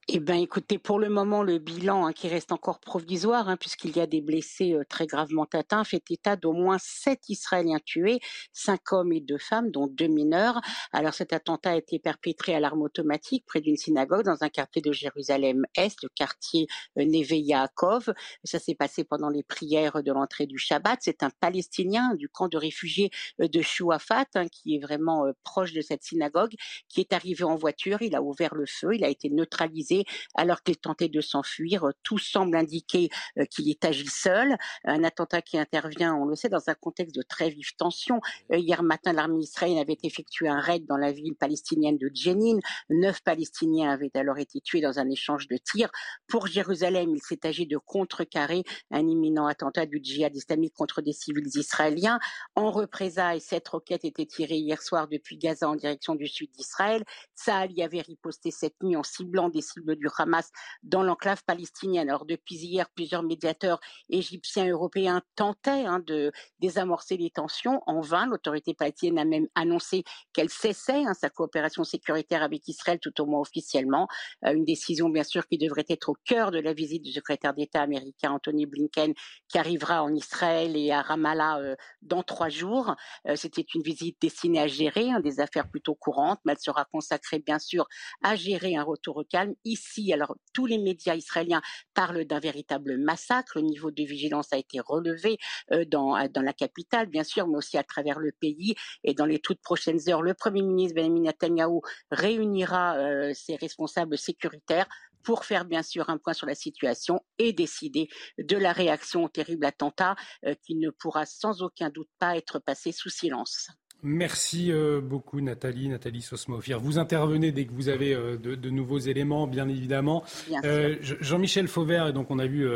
Eh bien, écoutez, pour le moment, le bilan hein, qui reste encore provisoire, hein, puisqu'il y a des blessés euh, très gravement atteints, fait état d'au moins sept Israéliens tués, cinq hommes et deux femmes, dont deux mineurs. Alors, cet attentat a été perpétré à l'arme automatique près d'une synagogue dans un quartier de Jérusalem-Est, le quartier euh, Neve Yaakov. Ça s'est passé pendant les prières de l'entrée du Shabbat. C'est un Palestinien du camp de réfugiés euh, de Chouafat, hein, qui est vraiment proche de cette synagogue, qui est arrivé en voiture. Il a ouvert le feu, il a été neutralisé alors qu'il tentait de s'enfuir. Tout semble indiquer euh, qu'il est agi seul. Un attentat qui intervient, on le sait, dans un contexte de très vive tension. Euh, hier matin, l'armée israélienne avait effectué un raid dans la ville palestinienne de Jenin. Neuf Palestiniens avaient alors été tués dans un échange de tirs. Pour Jérusalem, il s'est agi de contrecarrer un imminent attentat du djihad islamique contre des civils israéliens. En représailles, cette roquette était tirée hier soir depuis Gaza en direction du sud d'Israël. Tsahal y avait riposté cette nuit en ciblant des du Hamas dans l'enclave palestinienne. Alors depuis hier, plusieurs médiateurs égyptiens et européens tentaient hein, de désamorcer les tensions. En vain, l'autorité palestinienne a même annoncé qu'elle cessait hein, sa coopération sécuritaire avec Israël, tout au moins officiellement. Euh, une décision, bien sûr, qui devrait être au cœur de la visite du secrétaire d'État américain Anthony Blinken, qui arrivera en Israël et à Ramallah euh, dans trois jours. Euh, c'était une visite destinée à gérer hein, des affaires plutôt courantes, mais elle sera consacrée, bien sûr, à gérer un retour au calme ici, alors tous les médias israéliens parlent d'un véritable massacre. Le niveau de vigilance a été relevé euh, dans, dans la capitale, bien sûr, mais aussi à travers le pays. Et dans les toutes prochaines heures, le Premier ministre Benjamin Netanyahu réunira euh, ses responsables sécuritaires pour faire bien sûr un point sur la situation et décider de la réaction au terrible attentat euh, qui ne pourra sans aucun doute pas être passé sous silence. Merci euh, beaucoup Nathalie, Nathalie Sosmofir. Vous intervenez dès que vous avez euh, de, nouveaux éléments, bien évidemment. Euh, Jean-Michel Fauvert, et donc on a vu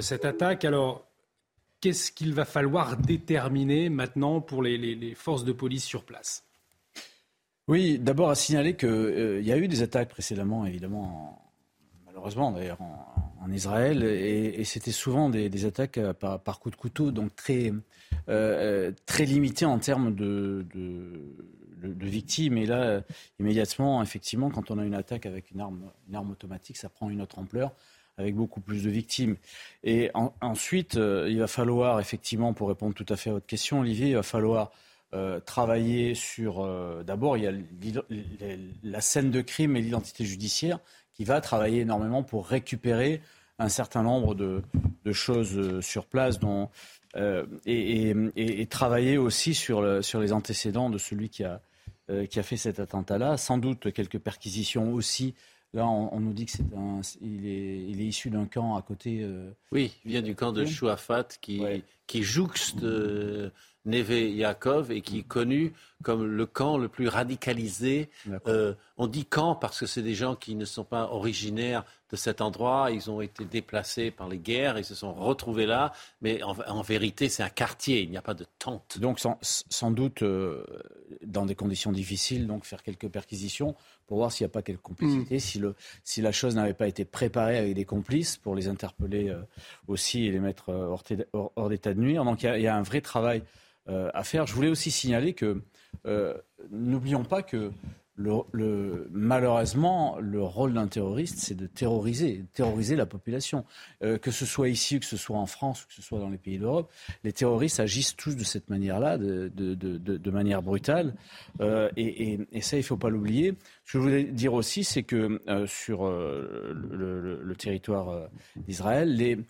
cette attaque. Alors, qu'est-ce qu'il va falloir déterminer maintenant pour les, forces de police sur place? Oui, d'abord à signaler qu'il y a eu des attaques précédemment, évidemment, malheureusement d'ailleurs, en, Israël, et, c'était souvent des, attaques par, par coup de couteau, donc très euh, très limité en termes de, victimes. Et là, immédiatement, effectivement, quand on a une attaque avec une arme, une arme automatique, ça prend une autre ampleur avec beaucoup plus de victimes. Et ensuite, euh, il va falloir, effectivement, pour répondre tout à fait à votre question, Olivier, il va falloir euh, travailler sur... D'abord, il y a la scène de crime et l'identité judiciaire qui va travailler énormément pour récupérer un certain nombre de, de choses sur place dont euh, et, travailler aussi sur, sur les antécédents de celui qui a, euh, qui a fait cet attentat-là. Sans doute quelques perquisitions aussi. Là, on, nous dit que c'est un, il est, il est issu d'un camp à côté. Euh, oui, il vient du camp de Chouafat qui, qui jouxte Neve Yaakov et qui est connu comme le camp le plus radicalisé. Euh, on dit camp parce que c'est des gens qui ne sont pas originaires de cet endroit. Ils ont été déplacés par les guerres, ils se sont retrouvés là. Mais en, vérité, c'est un quartier, il n'y a pas de tente. Donc sans, doute, euh, dans des conditions difficiles, donc faire quelques perquisitions pour voir s'il n'y a pas quelque complicité, mm. si, le, si la chose n'avait pas été préparée avec des complices pour les interpeller euh, aussi et les mettre hors, d'état de nuire. Donc il y, a un vrai travail faire. Je voulais aussi signaler que euh, n'oublions pas que malheureusement, le rôle d'un terroriste, c'est de terroriser, terroriser la population. Euh, que ce soit ici, que ce soit en France, que ce soit dans les pays d'Europe, les terroristes agissent tous de cette manière-là, de, manière brutale. Euh, et, ça, il ne faut pas l'oublier. Ce que je voulais dire aussi, c'est que euh, sur le, le, territoire d'Israël,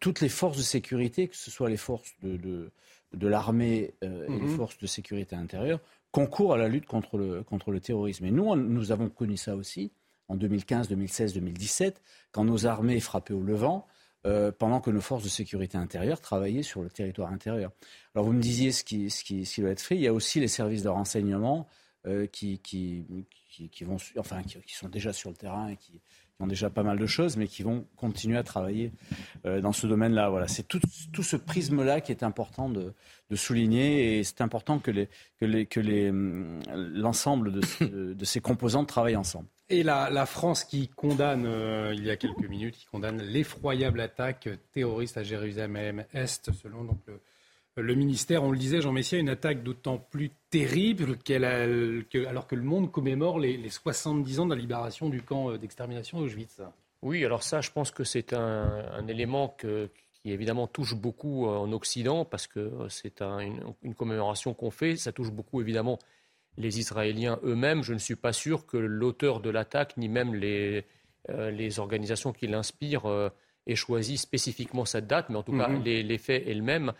toutes les forces de sécurité, que ce soit les forces de de l'armée euh, et les mhm. forces de sécurité intérieure concourent à la lutte contre le, contre le terrorisme. Et nous, nous avons connu ça aussi en 2015, 2016, 2017, quand nos armées frappaient au Levant, euh, pendant que nos forces de sécurité intérieure travaillaient sur le territoire intérieur. Alors vous me disiez ce qui, ce qui, ce qui doit être fait. Il y a aussi les services de renseignement euh, qui, qui, qui, vont, enfin, qui, sont déjà sur le terrain et qui, ont déjà pas mal de choses, mais qui vont continuer à travailler euh, dans ce domaine-là. Voilà, c'est tout, ce prisme-là qui est important de, souligner, et c'est important que, hum, l'ensemble de, de, ces composantes travaillent ensemble. Et la, la France qui condamne, euh, il y a quelques minutes, qui condamne l'effroyable attaque terroriste à Jérusalem-Est, selon donc le, le ministère, on le disait, Jean Messia, une attaque d'autant plus terrible qu'elle a, que, alors que le monde commémore les, les, 70 ans de la libération du camp euh, d'extermination d'Auschwitz. Oui, alors ça, je pense que c'est un, un, élément que, qui évidemment touche beaucoup euh, en Occident, parce que c'est un, une, une, commémoration qu'on fait. Ça touche beaucoup évidemment les Israéliens eux-mêmes. Je ne suis pas sûr que l'auteur de l'attaque, ni même les, euh, les organisations qui l'inspirent, euh, aient choisi spécifiquement cette date, mais en tout cas, mhm. les, les faits elles-mêmes.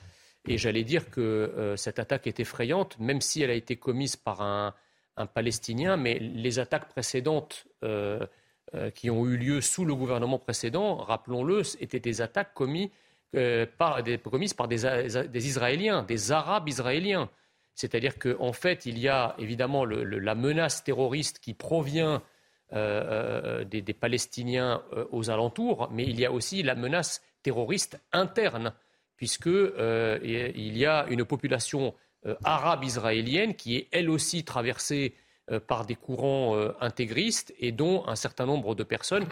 Et j'allais dire que euh, cette attaque est effrayante, même si elle a été commise par un, Palestinien, mais les attaques précédentes euh, euh, qui ont eu lieu sous le gouvernement précédent, rappelons-le, étaient des attaques commises, par, des, Israéliens, des Arabes israéliens. C'est-à-dire qu'en en fait, il y a évidemment la menace terroriste qui provient des, Palestiniens aux alentours, mais il y a aussi la menace terroriste interne puisqu'il euh, y a une population euh, arabe israélienne qui est elle aussi traversée euh, par des courants euh, intégristes et dont un certain nombre de personnes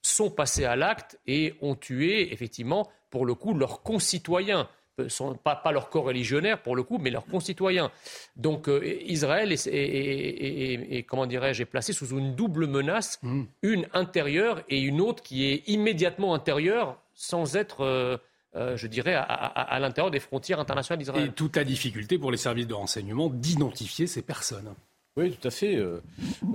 sont passées à l'acte et ont tué effectivement pour le coup leurs concitoyens. Sont pas, pas leurs co-religionnaires pour le coup, mais leurs concitoyens. Donc Israël est, est, est, est comment dirais-je, est placé sous une double menace, mmh. une intérieure et une autre qui est immédiatement intérieure sans être euh, je dirais, à, à, à l'intérieur des frontières internationales d'Israël. Et toute la difficulté pour les services de renseignement d'identifier ces personnes. Oui, tout à fait. Euh,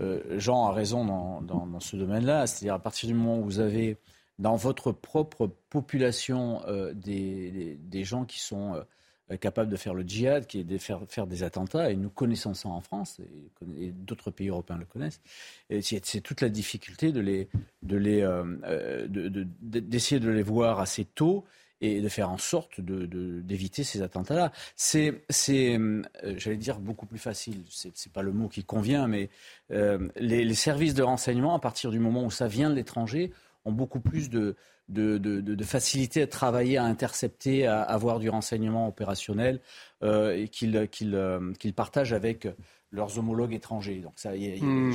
euh, Jean a raison dans, dans, dans ce domaine-là. C'est-à-dire à partir du moment où vous avez dans votre propre population euh, des, des, des, gens qui sont euh, capables de faire le djihad, qui est de faire, faire des attentats, et nous connaissons ça en France, et, et d'autres pays européens le connaissent, c'est toute la difficulté de les, de les, euh, d'essayer de, de, de les voir assez tôt et de faire en sorte d'éviter de, de, ces attentats-là. C'est, euh, j'allais dire, beaucoup plus facile. C'est, n'est pas le mot qui convient, mais euh, les, les, services de renseignement, à partir du moment où ça vient de l'étranger, ont beaucoup plus de, de, de, de, facilité à travailler, à intercepter, à avoir du renseignement opérationnel euh, et qu'ils qu euh, qu partagent avec leurs homologues étrangers. Donc ça, y a, y a mmh.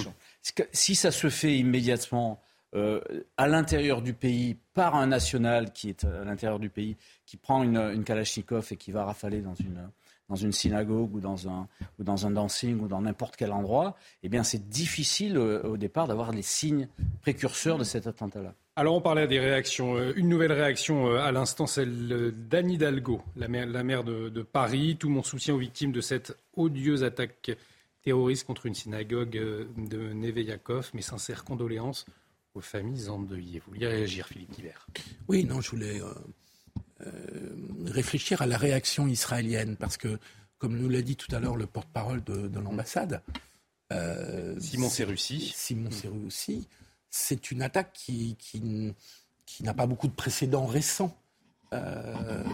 Si ça se fait immédiatement euh, à l'intérieur du pays par un national qui est à l'intérieur du pays, qui prend une, une Kalachnikov et qui va rafaler dans une, synagogue ou dans un, ou dancing ou dans n'importe quel endroit, eh bien c'est difficile euh, au départ d'avoir les signes précurseurs de cet attentat-là. Alors on parlait des réactions. Euh, une nouvelle réaction à l'instant, celle d'Anne Hidalgo, la maire, de, de, Paris. Tout mon soutien aux victimes de cette odieuse attaque terroriste contre une synagogue de Neve Yakov. Mes sincères condoléances aux familles endeuillées. Vous vouliez réagir, Philippe Hiver Oui, non, je voulais euh, euh, réfléchir à la réaction israélienne, parce que, comme nous l'a dit tout à l'heure le porte-parole de, de l'ambassade, euh, Simon Serussi, Simon Serussi, c'est une attaque qui, qui, qui n'a pas beaucoup de précédents récents.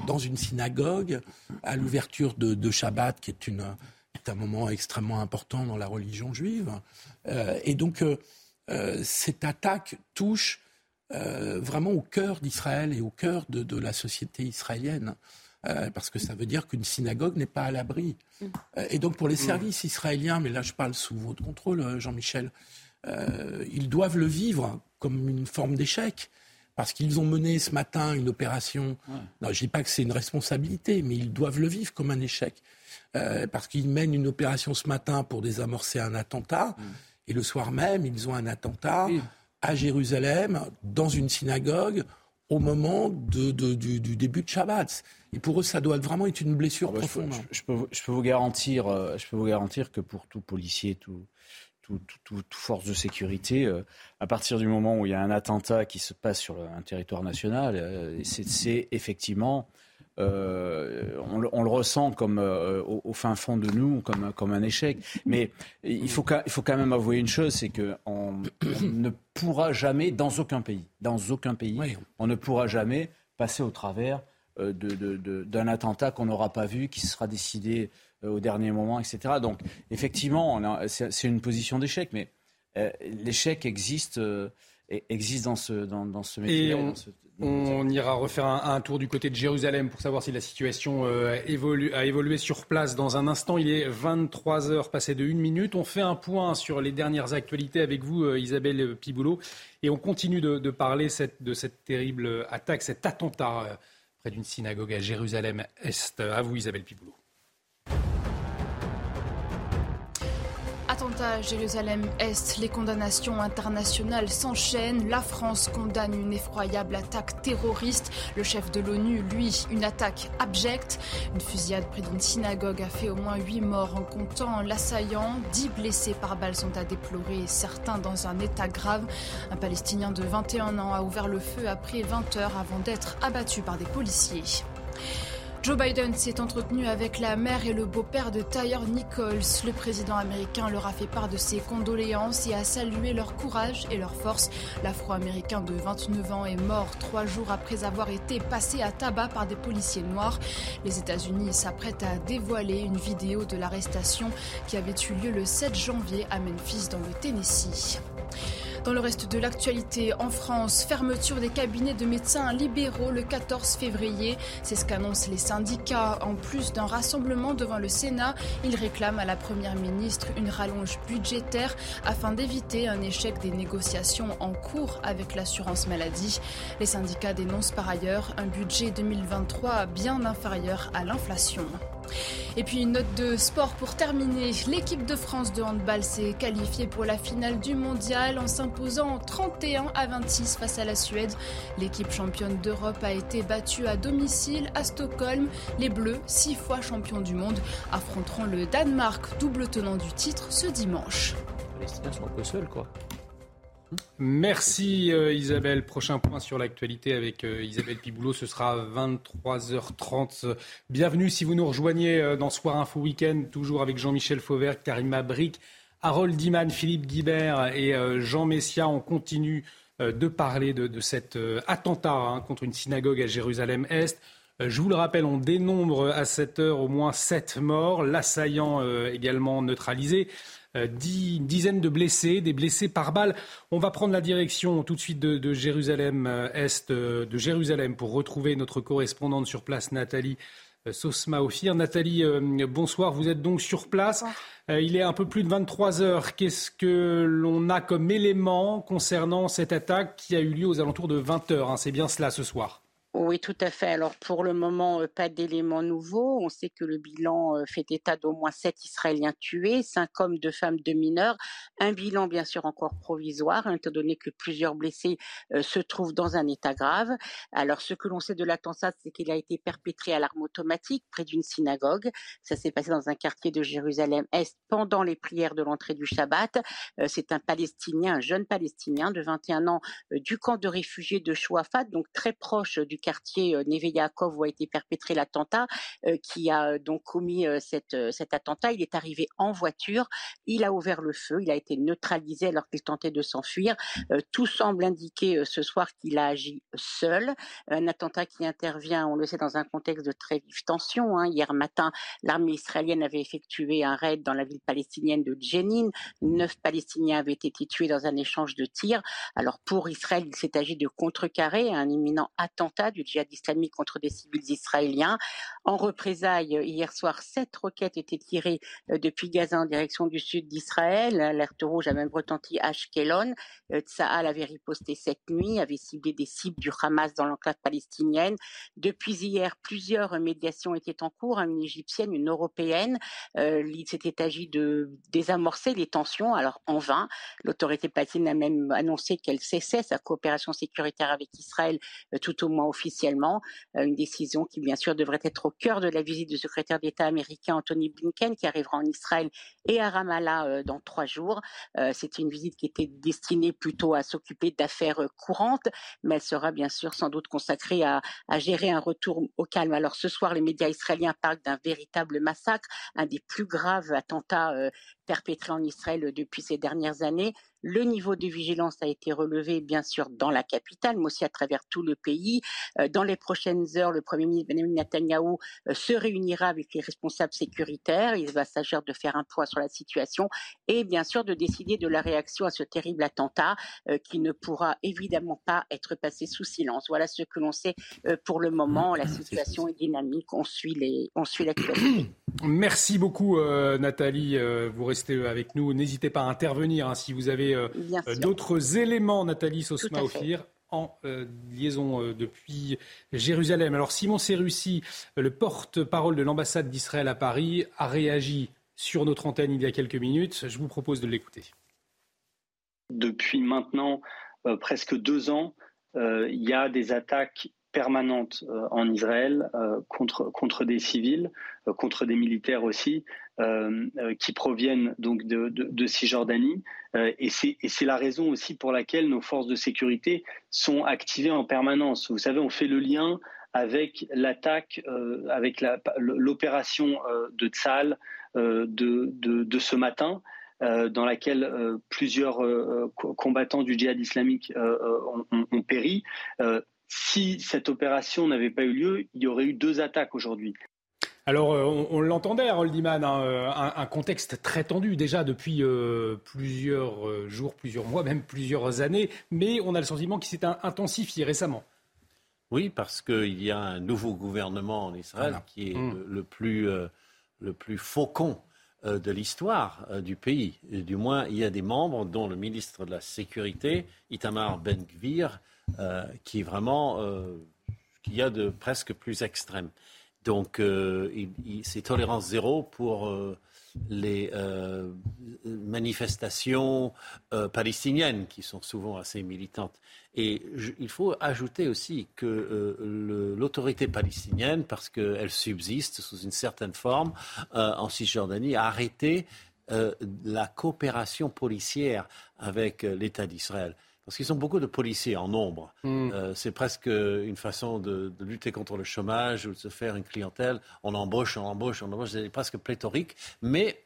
Dans une synagogue, à l'ouverture de, de, Shabbat, qui est, une, est, un moment extrêmement important dans la religion juive. Et donc, euh, cette attaque touche euh, vraiment au cœur d'Israël et au cœur de, de la société israélienne. Euh, parce que ça veut dire qu'une synagogue n'est pas à l'abri. Mm. Et donc pour les mm. services israéliens, mais là je parle sous votre contrôle, Jean-Michel, ils doivent le vivre comme une forme d'échec. Parce qu'ils ont mené ce matin une opération. Non, je dis pas que c'est une responsabilité, mais ils doivent le vivre comme un échec. parce qu'ils mènent une opération ce matin pour désamorcer un attentat. Et le soir même, ils ont un attentat oui. à Jérusalem, dans une synagogue, au moment de, de, du, du, début de Shabbat. Et pour eux, ça doit vraiment être une blessure ah bah profonde. Je, je, peux, je, peux, vous garantir, euh, je peux vous garantir que pour tout policier, tout, tout, tout, tout force de sécurité, euh, à partir du moment où il y a un attentat qui se passe sur un territoire national, euh, c'est effectivement euh, on, on, le ressent comme euh, au, au, fin fond de nous, comme, comme un échec. Mais il faut, il faut quand même avouer une chose, c'est qu'on on ne pourra jamais, dans aucun pays, dans aucun pays, oui. on ne pourra jamais passer au travers euh, d'un de, de, de, attentat qu'on n'aura pas vu, qui sera décidé au dernier moment, etc. Donc, effectivement, c'est une position d'échec, mais euh, l'échec existe, existe dans ce, dans, dans ce métier. Et on, On ira refaire un, tour du côté de Jérusalem pour savoir si la situation euh, a évolué sur place dans un instant. Il est 23 heures passé de une minute. On fait un point sur les dernières actualités avec vous, euh, Isabelle Piboulot, et on continue de, parler de cette terrible attaque, cet attentat euh, près d'une synagogue à Jérusalem-Est. À vous, Isabelle Piboulot. Attentat à Jérusalem-Est, les condamnations internationales s'enchaînent. La France condamne une effroyable attaque terroriste. Le chef de l'ONU, lui, une attaque abjecte. Une fusillade près d'une synagogue a fait au moins 8 morts en comptant l'assaillant. 10 blessés par balles sont à déplorer, certains dans un état grave. Un Palestinien de 21 ans a ouvert le feu après 20 heures avant d'être abattu par des policiers. Joe Biden s'est entretenu avec la mère et le beau-père de Tyre Nichols. Le président américain leur a fait part de ses condoléances et a salué leur courage et leur force. L'Afro-Américain de 29 ans est mort trois jours après avoir été passé à tabac par des policiers noirs. Les États-Unis s'apprêtent à dévoiler une vidéo de l'arrestation qui avait eu lieu le 7 janvier à Memphis dans le Tennessee. Dans le reste de l'actualité, en France, fermeture des cabinets de médecins libéraux le 14 février. C'est ce qu'annoncent les syndicats. En plus d'un rassemblement devant le Sénat, ils réclament à la Première ministre une rallonge budgétaire afin d'éviter un échec des négociations en cours avec l'assurance maladie. Les syndicats dénoncent par ailleurs un budget 2023 bien inférieur à l'inflation. Et puis une note de sport pour terminer. L'équipe de France de handball s'est qualifiée pour la finale du mondial en s'imposant 31 à 26 face à la Suède. L'équipe championne d'Europe a été battue à domicile à Stockholm. Les Bleus, six fois champions du monde, affronteront le Danemark, double tenant du titre, ce dimanche. Les Palestiniens sont un peu seuls, quoi. Merci euh, Isabelle. Prochain point sur l'actualité avec euh, Isabelle Piboulot. Ce sera 23h30. Bienvenue si vous nous rejoignez euh, dans Soir Info Week-end, toujours avec Jean-Michel Fauvert, Karima Bric, Harold Diman, Philippe Guibert et Jean Messia. On continue de parler de, cet attentat hein, contre une synagogue à Jérusalem-Est. Je vous le rappelle, on dénombre à cette heure au moins sept morts, l'assaillant également neutralisé. Euh, dix, dizaines de blessés, des blessés par balle. On va prendre la direction tout de suite de, Jérusalem-Est, euh, de Jérusalem, pour retrouver notre correspondante sur place, Nathalie euh, Sosma-Ophir. Nathalie, bonsoir. Vous êtes donc sur place. Il est un peu plus de 23 heures. Qu'est-ce que l'on a comme élément concernant cette attaque qui a eu lieu aux alentours de 20 heures hein? C'est bien cela ce soir. Oui, tout à fait. Alors pour le moment, euh, pas d'éléments nouveaux. On sait que le bilan euh, fait état d'au moins sept Israéliens tués, cinq hommes, deux femmes, deux mineurs. Un bilan bien sûr encore provisoire, hein, étant donné que plusieurs blessés euh, se trouvent dans un état grave. Alors ce que l'on sait de l'attentat, c'est qu'il a été perpétré à l'arme automatique près d'une synagogue. Ça s'est passé dans un quartier de Jérusalem-Est pendant les prières de l'entrée du Shabbat. c'est un Palestinien, un jeune Palestinien de 21 ans du camp de réfugiés de Chouafat, donc très proche du quartier euh, Neve Yaakov où a été perpétré l'attentat, euh, qui a euh, donc commis cette, cet attentat. Il est arrivé en voiture, il a ouvert le feu, il a été neutralisé alors qu'il tentait de s'enfuir. tout semble indiquer ce soir qu'il a agi seul. Un attentat qui intervient, on le sait, dans un contexte de très vive tension. Hein. Hier matin, l'armée israélienne avait effectué un raid dans la ville palestinienne de Jenin. Neuf Palestiniens avaient été tués dans un échange de tirs. Alors pour Israël, il s'est agi de contrecarrer un imminent attentat du djihad islamique contre des civils israéliens. En représailles, hier soir, sept roquettes étaient tirées euh, depuis Gaza en direction du sud d'Israël. L'alerte rouge a même retenti à Ashkelon. Euh, Tsahal avait riposté cette nuit, avait ciblé des cibles du Hamas dans l'enclave palestinienne. Depuis hier, plusieurs médiations étaient en cours, une égyptienne, une européenne. Euh, il s'était agi de désamorcer les tensions, alors en vain. L'autorité palestinienne a même annoncé qu'elle cessait sa coopération sécuritaire avec Israël, tout au moins officiellement euh, une décision qui bien sûr devrait être au cœur de la visite du secrétaire d'État américain Anthony Blinken qui arrivera en Israël et à Ramallah euh, dans trois jours. Euh, c'est une visite qui était destinée plutôt à s'occuper d'affaires courantes, mais elle sera bien sûr sans doute consacrée à, à gérer un retour au calme. Alors ce soir, les médias israéliens parlent d'un véritable massacre, un des plus graves attentats perpétrés en Israël depuis ces dernières années. Le niveau de vigilance a été relevé, bien sûr, dans la capitale, mais aussi à travers tout le pays. Euh, dans les prochaines heures, le Premier ministre Benjamin Netanyahu euh, se réunira avec les responsables sécuritaires. Il va s'agir de faire un point sur la situation et, bien sûr, de décider de la réaction à ce terrible attentat euh, qui ne pourra évidemment pas être passé sous silence. Voilà ce que l'on sait pour le moment. La situation est dynamique. On suit les, on suit l'actualité. Merci beaucoup, Nathalie. vous restez avec nous. N'hésitez pas à intervenir hein, si vous avez euh, euh, d'autres éléments, Nathalie Sosma-Ophir en euh, liaison depuis Jérusalem. Alors Simon Serussi, le porte-parole de l'ambassade d'Israël à Paris, a réagi sur notre antenne il y a quelques minutes. Je vous propose de l'écouter. Depuis maintenant presque deux ans, il y a des attaques permanentes en Israël contre, contre des civils, contre des militaires aussi, euh, euh, qui proviennent donc de, de, Cisjordanie. Euh, et c'est la raison aussi pour laquelle nos forces de sécurité sont activées en permanence. Vous savez, on fait le lien avec l'attaque, avec l'opération de Tzal de, de, ce matin. dans laquelle plusieurs combattants du djihad islamique ont, péri. Si cette opération n'avait pas eu lieu, il y aurait eu deux attaques aujourd'hui. Alors, euh, on, l'entendait, Harold Iman, hein, euh, un, contexte très tendu déjà depuis euh, plusieurs jours, plusieurs mois, même plusieurs années, mais on a le sentiment qu'il s'est intensifié récemment. Oui, parce qu'il y a un nouveau gouvernement en Israël qui est mm. le, plus, le plus faucon de l'histoire du pays. du moins, il y a des membres, dont le ministre de la Sécurité, Itamar Ben-Gvir, qui est vraiment, qu'il y a de presque plus extrême. Donc, euh, c'est tolérance zéro pour euh, les euh, manifestations palestiniennes qui sont souvent assez militantes. Et il faut ajouter aussi que l'autorité palestinienne, parce qu'elle subsiste sous une certaine forme en Cisjordanie, a arrêté la coopération policière avec l'État d'Israël. Parce qu'ils ont beaucoup de policiers en nombre. Hmm. Euh, c'est presque une façon de, lutter contre le chômage ou de se faire une clientèle. On embauche, on embauche, on embauche. C'est presque pléthorique. Mais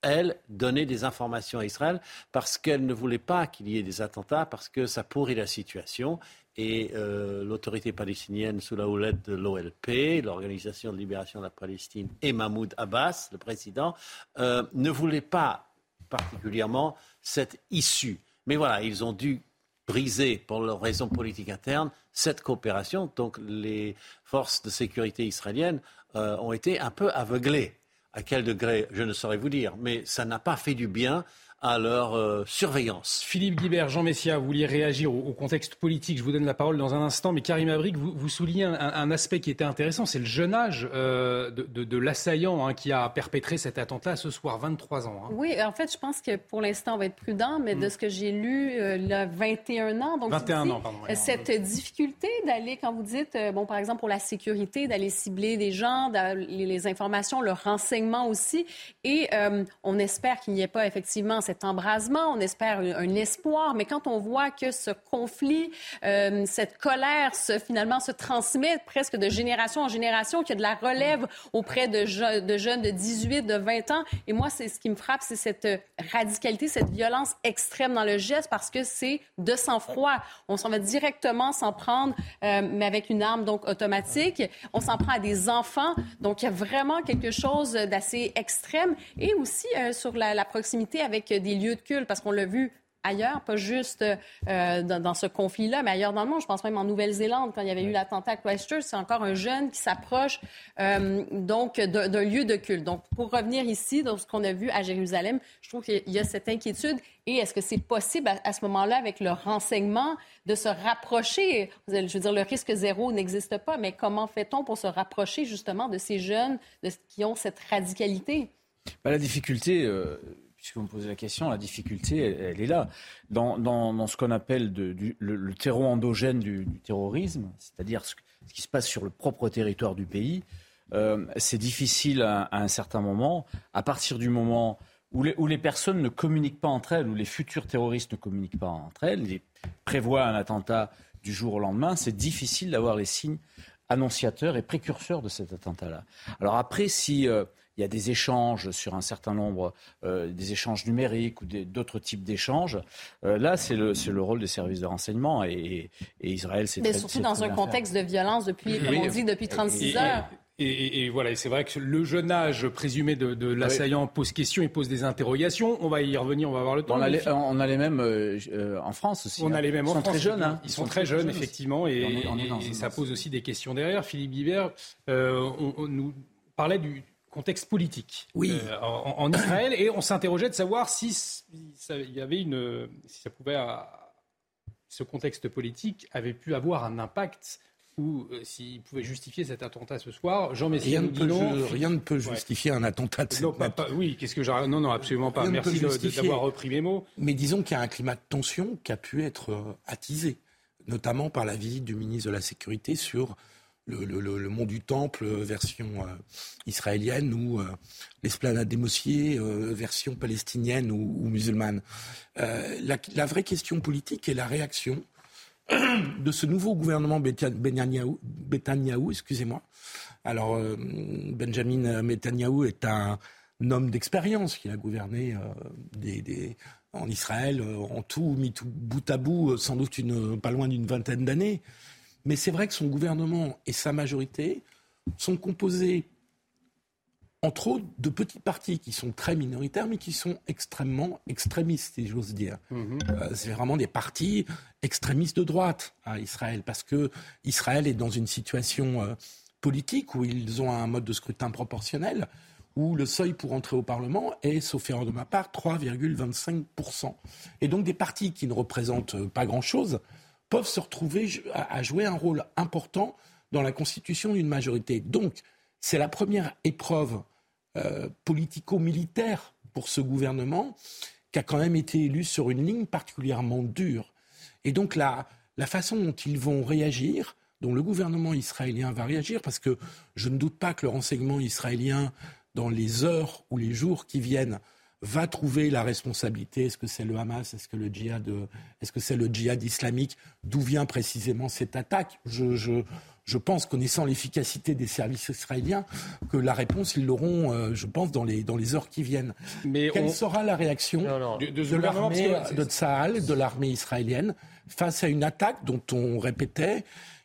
elle donnait des informations à Israël parce qu'elle ne voulait pas qu'il y ait des attentats, parce que ça pourrit la situation. Et euh, l'autorité palestinienne, sous la houlette de l'OLP, l'Organisation de libération de la Palestine, et Mahmoud Abbas, le président, euh, ne voulaient pas particulièrement cette issue. Mais voilà, ils ont dû briser pour leurs raisons politiques internes cette coopération. Donc les forces de sécurité israéliennes euh, ont été un peu aveuglées. À quel degré, je ne saurais vous dire, mais ça n'a pas fait du bien à leur euh, surveillance. Philippe Guibert, Jean Messia, vous vouliez réagir au, contexte politique. Je vous donne la parole dans un instant. Mais Karim Abrik, vous, vous soulignez un, aspect qui était intéressant, c'est le jeune âge euh, de, l'assaillant hein, qui a perpétré cet attentat ce soir, 23 ans. Hein. Oui, en fait, je pense que pour l'instant, on va être prudent, mais de mm. ce que j'ai lu, euh, il a 21 ans. Donc 21 ans, pardon. cette difficulté d'aller, quand vous dites, bon, par exemple, pour la sécurité, d'aller cibler des gens, les, les, informations, le renseignement aussi. Et on espère qu'il n'y ait pas effectivement cette cet embrasement, on espère un, espoir, mais quand on voit que ce conflit, euh, cette colère se, finalement se transmet presque de génération en génération, qu'il y a de la relève auprès de, jeunes de 18, de 20 ans, et moi, c'est ce qui me frappe, c'est cette radicalité, cette violence extrême dans le geste, parce que c'est de sang-froid. On s'en va directement s'en prendre, euh, mais avec une arme donc automatique. On s'en prend à des enfants, donc il y a vraiment quelque chose d'assez extrême, et aussi euh, sur la proximité avec des lieux de culte, parce qu'on l'a vu ailleurs, pas juste euh, dans, ce conflit-là, mais ailleurs dans le monde. Je pense même en Nouvelle-Zélande, quand il y avait eu l'attentat à Christchurch, c'est encore un jeune qui s'approche euh, donc d'un lieu de culte. Donc, pour revenir ici, dans ce qu'on a vu à Jérusalem, je trouve qu'il y a cette inquiétude. Et est-ce que c'est possible à, ce moment-là, avec le renseignement, de se rapprocher? Je veux dire, le risque zéro n'existe pas, mais comment fait-on pour se rapprocher justement de ces jeunes de, qui ont cette radicalité? Ben, la difficulté, euh, puisque vous me posez la question, la difficulté, elle, est là. Dans, ce qu'on appelle le, terreau endogène du, terrorisme, c'est-à-dire ce, qui se passe sur le propre territoire du pays, euh, c'est difficile à, un certain moment, à partir du moment où les, personnes ne communiquent pas entre elles, où les futurs terroristes ne communiquent pas entre elles, ils prévoient un attentat du jour au lendemain, c'est difficile d'avoir les signes annonciateurs et précurseurs de cet attentat-là. Alors après, si... Euh, il y a des échanges sur un certain nombre, des échanges numériques ou d'autres types d'échanges. là, c'est le, le, rôle des services de renseignement et, et Israël, c'est Mais surtout dans un contexte de violence depuis, comme on dit, depuis 36 heures. Et, voilà, c'est vrai que le jeune âge présumé de, l'assaillant pose question et pose des interrogations. On va y revenir, on va avoir le temps. On a les, on a les mêmes euh, euh, en France aussi. On a hein. les mêmes ils en sont Très jeunes, hein. Ils, sont, très, jeunes, effectivement, et, ça pose aussi des questions derrière. Philippe Bibert, euh, on, nous parlait du contexte politique oui. en, Israël et on s'interrogeait de savoir si ça, il y avait une, si ça pouvait, ce contexte politique avait pu avoir un impact ou euh, s'il pouvait justifier cet attentat ce soir. Jean Messia rien, ne peut, rien ne peut justifier un attentat de non, Oui, qu'est-ce que j'ai Non, non, absolument pas. Merci d'avoir repris mes mots. Mais disons qu'il y a un climat de tension qui a pu être euh, attisé, notamment par la visite du ministre de la Sécurité sur le, mont du Temple, euh, version israélienne, ou l'esplanade des Mossiers, version palestinienne ou, musulmane. La, vraie question politique est la réaction de ce nouveau gouvernement Betanyahou, excusez-moi. Alors, euh, Benjamin Netanyahu est un homme d'expérience qui a gouverné euh, en Israël, euh, en tout, mis tout bout à bout, sans doute pas loin d'une vingtaine d'années. Mais c'est vrai que son gouvernement et sa majorité sont composés entre autres, de petits partis qui sont très minoritaires, mais qui sont extrêmement extrémistes, si j'ose dire. Mhm. Euh, c'est vraiment des partis extrémistes de droite à Israël, parce que Israël est dans une situation euh, politique où ils ont un mode de scrutin proportionnel, où le seuil pour entrer au Parlement est, sauf erreur de ma part, 3,25%. Et donc des partis qui ne représentent euh, pas grand-chose peuvent se retrouver à jouer un rôle important dans la constitution d'une majorité. Donc, c'est la première épreuve euh, politico-militaire pour ce gouvernement qui a quand même été élu sur une ligne particulièrement dure. Et donc la, la façon dont ils vont réagir, dont le gouvernement israélien va réagir, parce que je ne doute pas que le renseignement israélien, dans les heures ou les jours qui viennent, va trouver la responsabilité. Est-ce que c'est le Hamas? Est-ce que le djihad, est-ce que c'est le djihad islamique? D'où vient précisément cette attaque? Je, je, je pense, connaissant l'efficacité des services israéliens, que la réponse, ils l'auront, euh, je pense, dans les, dans les heures qui viennent. Mais Quelle sera la réaction de, de l'armée de Tsahal, de l'armée israélienne, face à une attaque dont on répétait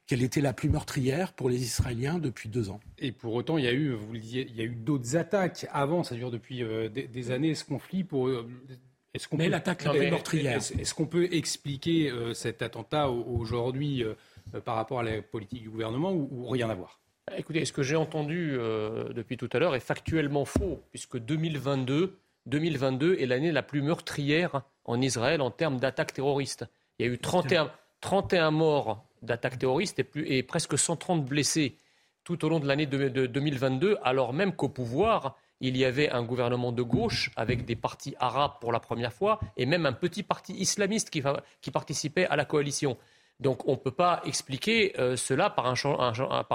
qu'elle était la plus meurtrière pour les Israéliens depuis deux ans. Et pour autant, il y a eu, vous le disiez, il y a eu d'autres attaques avant, ça dure depuis euh, des, années, ce conflit pour... Euh, est-ce qu'on mais l'attaque la plus meurtrière. Est-ce qu'on peut expliquer cet attentat aujourd'hui euh, par rapport à la politique du gouvernement ou, rien à voir? Écoutez, ce que j'ai entendu euh, depuis tout à l'heure est factuellement faux, puisque 2022, 2022 est l'année la plus meurtrière en Israël en termes d'attaques terroristes. Il y a eu 31, 31 morts d'attaques terroristes et, plus, et, presque 130 blessés tout au long de l'année de, 2022, alors même qu'au pouvoir, il y avait un gouvernement de gauche avec des partis arabes pour la première fois et même un petit parti islamiste qui, participait à la coalition. Donc on ne peut pas expliquer euh, cela par,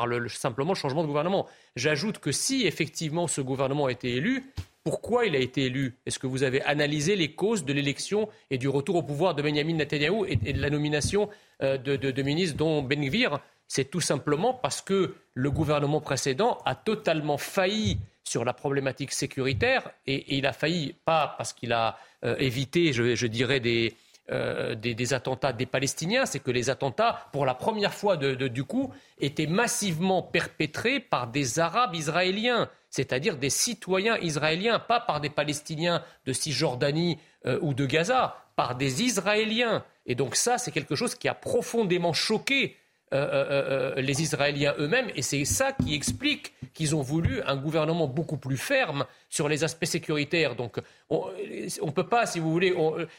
le, simplement le changement de gouvernement. J'ajoute que si effectivement ce gouvernement a été élu, pourquoi il a été élu? Est-ce que vous avez analysé les causes de l'élection et du retour au pouvoir de Benjamin Netanyahu et, de la nomination euh, de, de, ministres dont Ben Gvir C'est tout simplement parce que le gouvernement précédent a totalement failli sur la problématique sécuritaire et, il a failli pas parce qu'il a euh, évité, je dirais, des, euh, des, attentats des Palestiniens, c'est que les attentats, pour la première fois du coup, étaient massivement perpétrés par des Arabes israéliens, c'est-à-dire des citoyens israéliens, pas par des Palestiniens de Cisjordanie ou de Gaza, par des Israéliens. Et donc ça, c'est quelque chose qui a profondément choqué euh, euh, euh, les Israéliens eux-mêmes. Et c'est ça qui explique qu'ils ont voulu un gouvernement beaucoup plus ferme sur les aspects sécuritaires. Donc on ne peut pas, si vous voulez,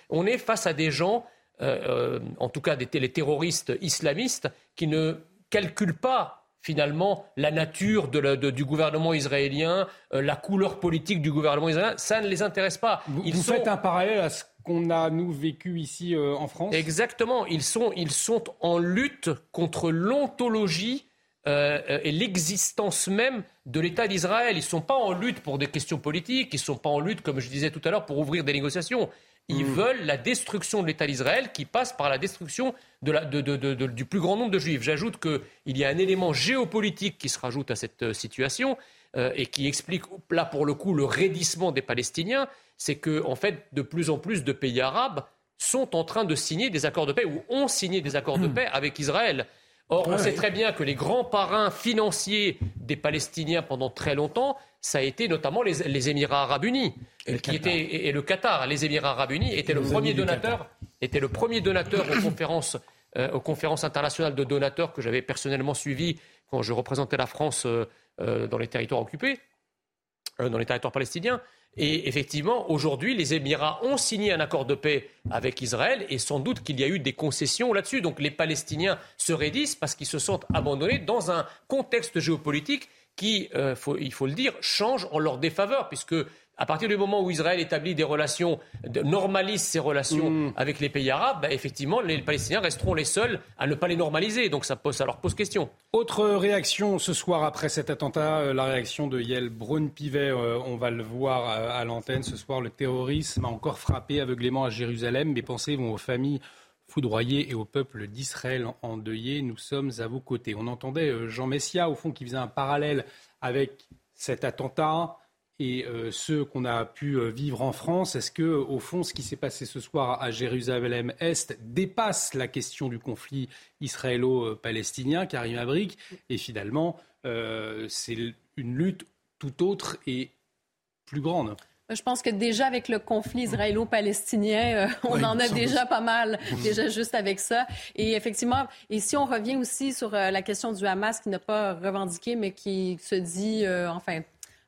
on, est face à des gens, en tout cas des, les terroristes islamistes, qui ne calculent pas finalement la nature du gouvernement israélien, la couleur politique du gouvernement israélien, ça ne les intéresse pas. Ils vous faites un parallèle à ce qu'on a, nous, vécu ici euh, en France? Exactement. Ils sont, ils sont en lutte contre l'ontologie euh, et l'existence même de l'État d'Israël. Ils ne sont pas en lutte pour des questions politiques, ils ne sont pas en lutte, comme je disais tout à l'heure, pour ouvrir des négociations. Ils hmm. veulent la destruction de l'État d'Israël qui passe par la destruction de la, de, du plus grand nombre de juifs. J'ajoute qu'il y a un élément géopolitique qui se rajoute à cette euh, situation. euh, et qui explique là pour le coup le raidissement des Palestiniens, c'est que en fait de plus en plus de pays arabes sont en train de signer des accords de paix ou ont signé des accords de paix avec Israël. Or, on sait très bien que les grands parrains financiers des Palestiniens pendant très longtemps, ça a été notamment les, Émirats arabes unis, et, qui et, le Qatar. Les Émirats arabes unis étaient le premier donateur, était le premier donateur aux conférences, euh, aux conférences internationales de donateurs que j'avais personnellement suivies quand je représentais la France euh, euh, dans les territoires occupés, dans les territoires palestiniens. Et effectivement, aujourd'hui, les Émirats ont signé un accord de paix avec Israël et sans doute qu'il y a eu des concessions là-dessus. Donc les Palestiniens se raidissent parce qu'ils se sentent abandonnés dans un contexte géopolitique qui, euh, il faut le dire, change en leur défaveur, puisque à partir du moment où Israël établit des relations, normalise ses relations mm. avec les pays arabes, bah, effectivement, les Palestiniens resteront les seuls à ne pas les normaliser. Donc ça, pose, ça leur pose question. Autre réaction ce soir après cet attentat, euh, la réaction de Yael Braun-Pivet, euh, on va le voir à, l'antenne ce soir, le terrorisme a encore frappé aveuglément à Jérusalem. Mes pensées vont aux familles foudroyées et au peuple d'Israël endeuillé. Nous sommes à vos côtés. On entendait euh, Jean Messia, au fond, qui faisait un parallèle avec cet attentat et euh, ceux qu'on a pu euh, vivre en France, est-ce que, au fond, ce qui s'est passé ce soir à Jérusalem-Est dépasse la question du conflit israélo-palestinien, Karim Abrik, et finalement, euh, c'est une lutte tout autre et plus grande je pense que déjà avec le conflit israélo-palestinien, on en a déjà pas mal, déjà juste avec ça. Et effectivement, et si on revient aussi sur la question du Hamas qui n'a pas revendiqué, mais qui se dit, enfin,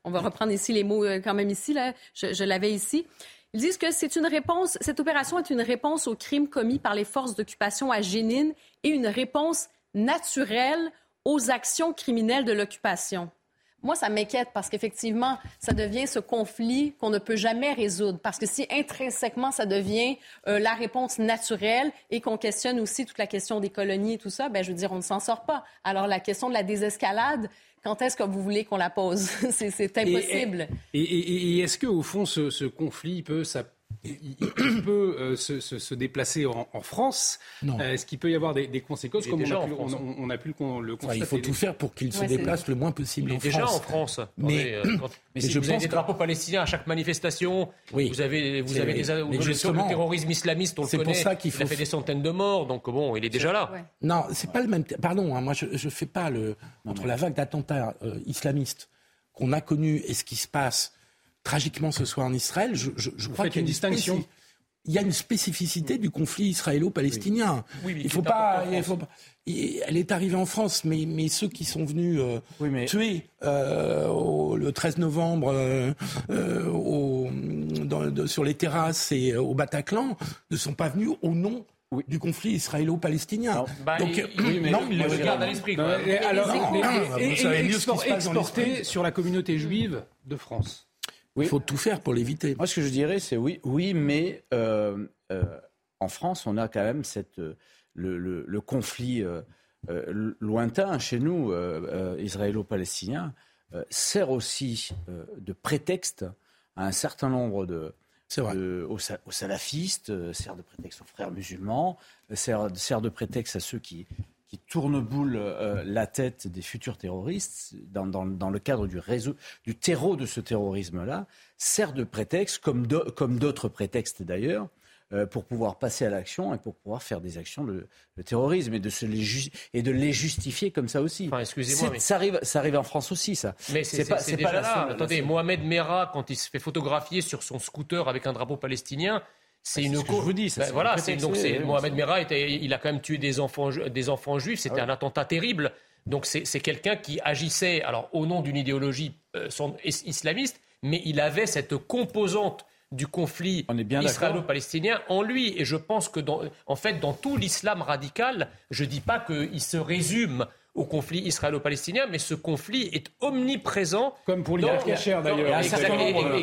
on va reprendre ici les mots euh, quand même ici, là, je, l'avais ici. Ils disent que c'est une réponse, cette opération est une réponse aux crimes commis par les forces d'occupation à Jénine et une réponse naturelle aux actions criminelles de l'occupation. Moi, ça m'inquiète parce qu'effectivement, ça devient ce conflit qu'on ne peut jamais résoudre. Parce que si intrinsèquement, ça devient euh, la réponse naturelle et qu'on questionne aussi toute la question des colonies et tout ça, ben, je veux dire, on ne s'en sort pas. Alors, la question de la désescalade, quand est-ce que vous voulez qu'on la pose? c'est impossible. Et, est-ce qu'au fond, ce, ce conflit peut il, peut euh, se, déplacer en, France. Euh, est-ce qu'il peut y avoir des, conséquences comme on a, pu, on, a, pu, le, constater Il faut tout faire pour qu'il se déplace le moins possible en déjà en France. Mais, euh, mais si vous avez des drapeaux palestiniens à chaque manifestation, vous avez, vous avez des, le terrorisme islamiste, on le connaît, pour ça qu'il faut... il a fait des centaines de morts, donc bon, il est déjà là. Non, c'est pas le même... Pardon, hein, moi je ne fais pas le... Entre la vague d'attentats islamistes qu'on a connus et ce qui se passe tragiquement ce soir en Israël, je, crois qu'il y a une distinction. Il y a une spécificité du conflit israélo-palestinien. il faut pas, elle est arrivée en France, mais, mais ceux qui sont venus euh, tuer euh, le 13 novembre euh, sur les terrasses et au Bataclan ne sont pas venus au nom du conflit israélo-palestinien. Bah, Donc, oui, mais non, il le garde à l'esprit. Alors, vous savez mieux ce qui se passe sur la communauté juive de France. Il faut tout faire pour l'éviter. Moi, ce que je dirais, c'est oui, oui, mais euh, euh, en France, on a quand même cette, euh, le, conflit lointain chez nous, israélo-palestinien, sert aussi de prétexte à un certain nombre de, aux, salafistes, sert de prétexte aux frères musulmans, sert, sert de prétexte à ceux qui, qui tourne-boule euh, la tête des futurs terroristes dans, le cadre du réseau, du terreau de ce terrorisme-là, sert de prétexte, comme, d'autres prétextes d'ailleurs, euh, pour pouvoir passer à l'action et pour pouvoir faire des actions de, terrorisme et de, se les et de les justifier comme ça aussi. excusez-moi, ça, arrive, ça arrive en France aussi, ça. Mais c'est, pas, déjà là. Attendez, Mohamed Merah, quand il se fait photographier sur son scooter avec un drapeau palestinien, c'est une que je vous dis. Ben voilà, c'est donc c'est Mohamed Merah il a quand même tué des enfants des enfants juifs. C'était ah un attentat terrible. Donc c'est quelqu'un qui agissait alors au nom d'une idéologie euh, islamiste, mais il avait cette composante du conflit israélo-palestinien en lui. Et je pense que, dans, en fait, dans tout l'islam radical, je ne dis pas qu'il se résume au conflit israélo-palestinien, mais ce conflit est omniprésent. Comme pour l'Irak d'ailleurs.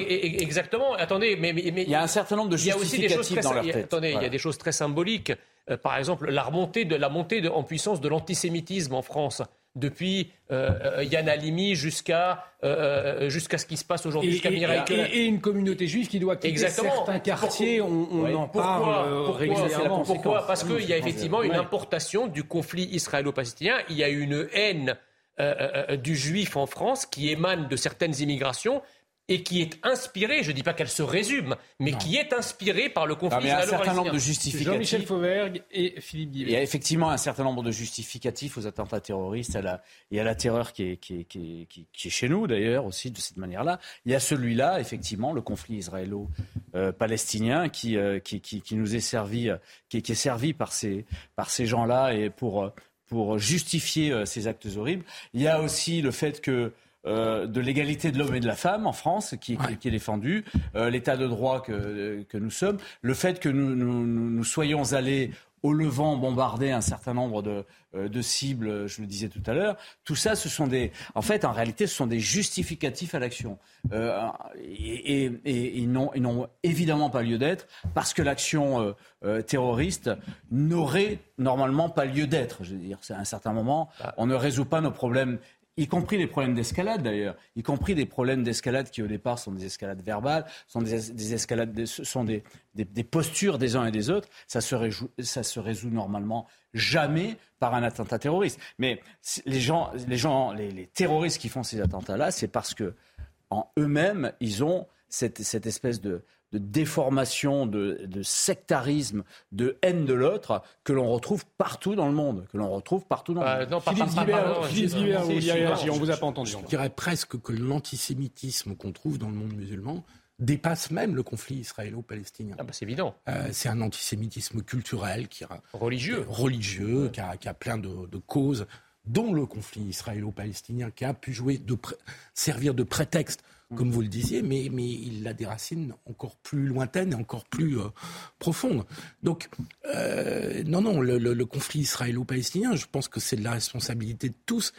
Exactement. Attendez, mais, il y a un certain nombre de justificatifs dans leur tête. Attendez, il y a des choses très symboliques. Euh, par exemple, la remontée, de, la montée en puissance de l'antisémitisme en France depuis euh, euh, Yann Halimi jusqu'à euh, jusqu'à ce qui se passe aujourd'hui, jusqu'à et, et, une communauté juive qui doit quitter Exactement. certains quartiers, on, on en parle régulièrement. Pourquoi Parce qu'il y a effectivement une importation du conflit israélo-palestinien, il y a une haine du juif en France qui émane de certaines immigrations et qui est inspirée, je ne dis pas qu'elle se résume, mais qui est inspirée par le conflit israélo Il y a un certain nombre de justificatifs. Jean-Michel Fauvergue et Philippe Guibert. Il y a effectivement un certain nombre de justificatifs aux attentats terroristes à et à la terreur qui est, qui qui qui est chez nous d'ailleurs aussi de cette manière-là. Il y a celui-là, effectivement, le conflit israélo-palestinien qui, euh, qui, qui, qui, nous est servi, qui, est servi par ces, par ces gens-là et pour, pour justifier euh, ces actes horribles. Il y a aussi le fait que euh, de l'égalité de l'homme et de la femme en France, qui, qui, est défendu, euh, l'état de droit que, que, nous sommes, le fait que nous, nous, nous soyons allés au Levant bombarder un certain nombre de, euh, de, cibles, je le disais tout à l'heure. Tout ça, ce sont des, en fait, en réalité, ce sont des justificatifs à l'action. Euh, et, et, et, ils n'ont évidemment pas lieu d'être parce que l'action euh, terroriste n'aurait normalement pas lieu d'être. Je veux dire, c'est à un certain moment, bah. on ne résout pas nos problèmes y compris les problèmes d'escalade d'ailleurs, y compris des problèmes d'escalade qui au départ sont des escalades verbales, sont des, escalades, sont des, des, postures des uns et des autres, ça se, ça se résout normalement jamais par un attentat terroriste. Mais les gens, les, gens les terroristes qui font ces attentats-là, c'est parce que en eux-mêmes, ils ont cette, cette espèce de, de déformation, de, sectarisme, de haine de l'autre que l'on retrouve partout dans le monde, que l'on retrouve partout dans le bah, monde. Philippe Guibert, on vous a pas entendu. Je dirais presque que l'antisémitisme qu'on trouve dans le monde musulman dépasse même le conflit israélo-palestinien. Ah bah c'est évident. Euh, c'est un antisémitisme culturel qui a, religieux, religieux, qui a, qui a plein de, de, causes, dont le conflit israélo-palestinien, qui a pu jouer de servir de prétexte comme vous le disiez, mais, mais il a des racines encore plus lointaines et encore plus euh, profondes. Donc, euh, non, non, le, conflit israélo-palestinien, je pense que c'est de la responsabilité de tous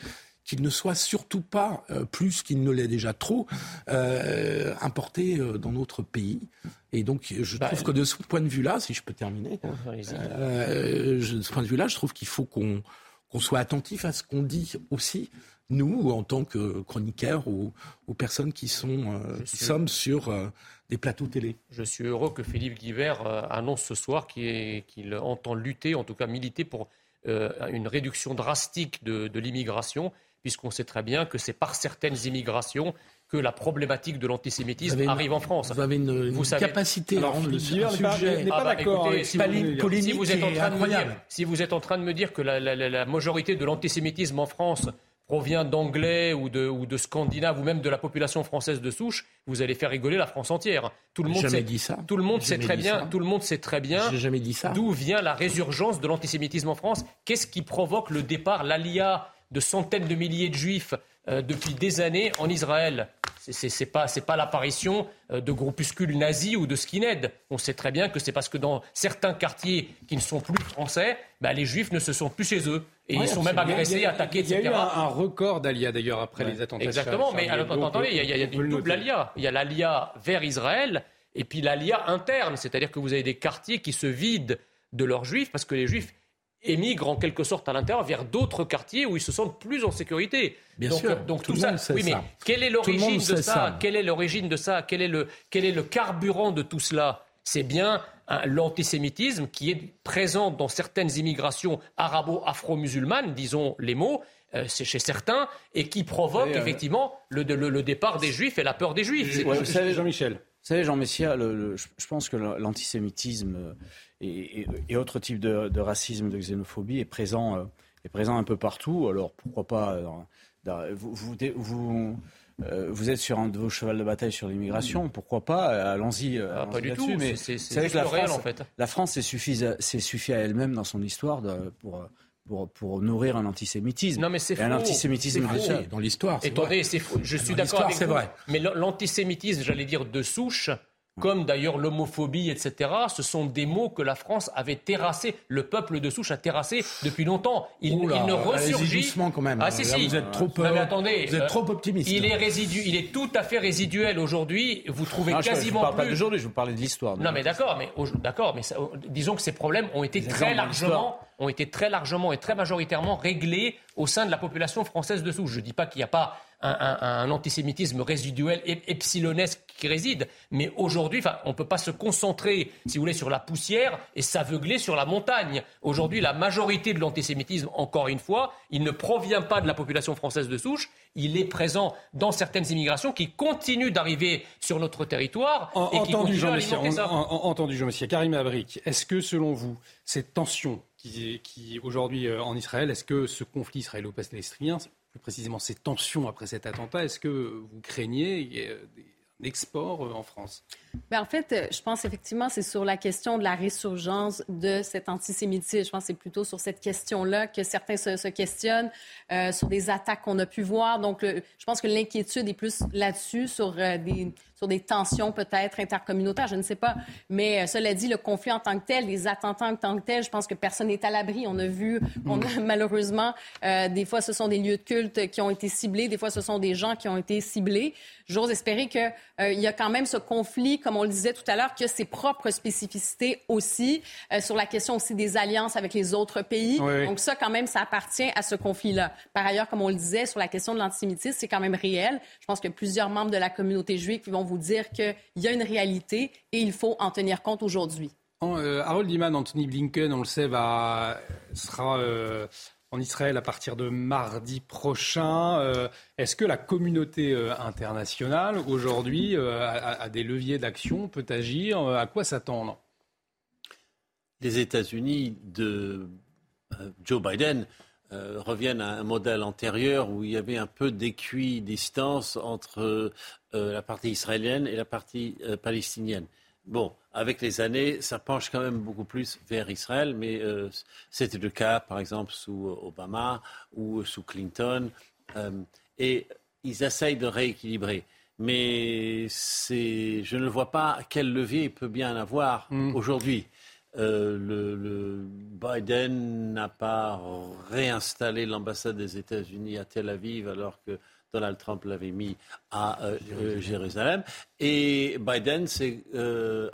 qu'il ne soit surtout pas euh, plus qu'il ne l'est déjà trop importé dans notre pays. Et donc, je bah, trouve que de ce point de vue-là, si je peux terminer, de ce point de vue-là, je trouve qu'il faut qu'on qu'on soit attentif à ce qu'on dit aussi nous, en tant que chroniqueurs ou, personnes qui, sont, euh, sommes sur euh, des plateaux télé. Je suis heureux que Philippe Guibert euh, annonce ce soir qu'il entend lutter, en tout cas militer pour une réduction drastique de, l'immigration, puisqu'on sait très bien que c'est par certaines immigrations que la problématique de l'antisémitisme arrive en France. Vous avez une, capacité à rendre le sujet. N'est pas, ah d'accord. Si, vous êtes en train de me dire, si vous êtes en train de me dire que la majorité de l'antisémitisme en France provient d'anglais ou de, ou de scandinaves ou même de la population française de souche, vous allez faire rigoler la France entière. Tout le monde sait, dit ça. Tout le monde sait très bien. Tout le monde sait très bien. jamais dit ça. D'où vient la résurgence de l'antisémitisme en France Qu'est-ce qui provoque le départ, l'alia de centaines de milliers de juifs euh, depuis des années en Israël. Ce n'est pas, pas l'apparition euh, de groupuscules nazis ou de skinheads. On sait très bien que c'est parce que dans certains quartiers qui ne sont plus français, bah, les juifs ne se sont plus chez eux. Et ils sont même agressés, attaqués, etc. Il y a eu un, record d'Alia d'ailleurs après les attentats. Exactement, mais attendez, il y a, une double Alia. Il y a l'Alia vers Israël et puis l'Alia interne. C'est-à-dire que vous avez des quartiers qui se vident de leurs juifs parce que les juifs émigrent en quelque sorte à l'intérieur vers d'autres quartiers où ils se sentent plus en sécurité. Bien donc, sûr, donc tout, ça. oui, mais quelle est l'origine de ça, Quelle est l'origine de ça? Quel est le quel est le carburant de tout cela? C'est bien l'antisémitisme qui est présent dans certaines immigrations arabo-afro-musulmanes, disons les mots, euh, c'est chez certains, et qui provoque euh, effectivement le, le, départ des juifs et la peur des juifs. Jean-Michel. Vous savez, Jean Messia, je pense que l'antisémitisme et, autres types de, racisme, de xénophobie est présent, euh, est présent un peu partout. Alors pourquoi pas euh, vous, vous, euh, vous, êtes sur un de vos chevals de bataille sur l'immigration, pourquoi pas Allons-y. Ah, pas du tout. Mais c'est la France, en fait. La France s'est suffi, à elle-même dans son histoire pour pour, pour, nourrir un antisémitisme. Non, mais c'est faux. Un antisémitisme dans l'histoire. Attendez, c'est faux. Je suis d'accord avec vous. Vrai. Mais l'antisémitisme, j'allais dire de souche, comme d'ailleurs l'homophobie, etc., ce sont des mots que la France avait terrassés, le peuple de souche a terrassé depuis longtemps. Il, ne ressurgit. quand même. Ah, si, si. Vous êtes trop, euh, attendez, vous êtes trop optimiste. Il est, résidu, il est tout à fait résiduel aujourd'hui. Vous trouvez quasiment je, je parle pas d'aujourd'hui, je vous parlais de l'histoire. Non, mais d'accord, mais, d'accord, mais disons que ces problèmes ont été très largement ont été très largement et très majoritairement réglés au sein de la population française de souche. Je ne dis pas qu'il n'y a pas un, antisémitisme résiduel et epsilonesque qui réside. Mais aujourd'hui, on ne peut pas se concentrer, si vous voulez, sur la poussière et s'aveugler sur la montagne. Aujourd'hui, la majorité de l'antisémitisme, encore une fois, il ne provient pas de la population française de souche. Il est présent dans certaines immigrations qui continuent d'arriver sur notre territoire et qui entendu, Jean entendu, Jean Messia. Karim Abric, est-ce que, selon vous, cette tension aujourd'hui euh, en Israël, est-ce que ce conflit israélo-palestinien plus précisément ces tensions après cet attentat, est-ce que vous craignez un export euh, en France? Ben, En fait, euh, je pense effectivement c'est sur la question de la résurgence de cet antisémitisme. Je pense que c'est plutôt sur cette question-là que certains se, questionnent, sur des attaques qu'on a pu voir. Donc, je pense que l'inquiétude est plus là-dessus, sur des sur des tensions peut-être intercommunautaires, je ne sais pas. Mais euh, cela dit, le conflit en tant que tel, les attentats en tant que tel, je pense que personne n'est à l'abri. On a vu, on a, malheureusement, euh, des fois, ce sont des lieux de culte qui ont été ciblés, des fois, ce sont des gens qui ont été ciblés. J'ose espérer qu'il euh, y a quand même ce conflit, comme on le disait tout à l'heure, qui a ses propres spécificités aussi, sur la question aussi des alliances avec les autres pays. Donc ça, quand même, ça appartient à ce conflit-là. Par ailleurs, comme on le disait, sur la question de l'antisémitisme, c'est quand même réel. Je pense que plusieurs membres de la communauté juive qui vont vous dire qu'il y a une réalité et il faut en tenir compte aujourd'hui. Euh, Harold Iman, Anthony Blinken, on le sait, va, sera euh, en Israël à partir de mardi prochain. Euh, est-ce que la communauté internationale, aujourd'hui, a, des leviers d'action, peut agir À quoi s'attendre? Les États-Unis de Joe Biden euh, reviennent à un modèle antérieur où il y avait un peu d'équidistance entre euh, la partie israélienne et la partie euh, palestinienne. Bon, avec les années, ça penche quand même beaucoup plus vers Israël, mais c'était le cas, par exemple, sous Obama ou sous Clinton. et ils essayent de rééquilibrer. Mais je ne vois pas quel levier il peut bien avoir mm. aujourd'hui. Euh, le, Biden n'a pas réinstallé l'ambassade des États-Unis à Tel Aviv alors que Donald Trump l'avait mis à euh, euh, Jérusalem. Et Biden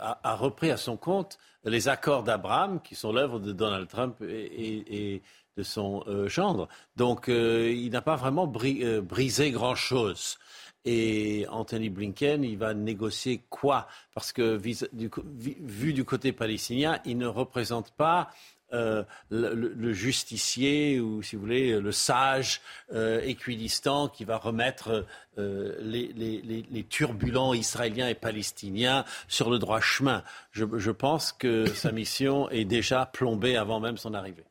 a, repris à son compte les accords d'Abraham, qui sont l'œuvre de Donald Trump et, de son gendre. Donc il n'a pas vraiment brisé grand-chose. Et Anthony Blinken, il va négocier quoi? Parce que vu du côté palestinien, il ne représente pas euh, le, justicier ou, si vous voulez, le sage euh, équidistant qui va remettre euh, les, turbulents israéliens et palestiniens sur le droit chemin. je pense que sa mission est déjà plombée avant même son arrivée.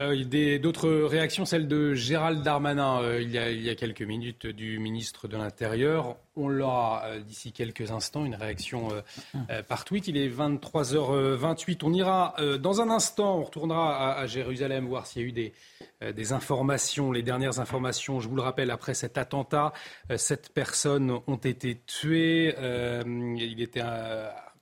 Euh, d'autres réactions, celle de Gérald Darmanin euh, il, y a, quelques minutes du ministre de l'Intérieur. On l'aura euh, d'ici quelques instants, une réaction par tweet. Il est 23h28. On ira dans un instant, on retournera à, Jérusalem voir s'il y a eu des, des, informations, les dernières informations. Je vous le rappelle, après cet attentat, sept personnes ont été tuées. il était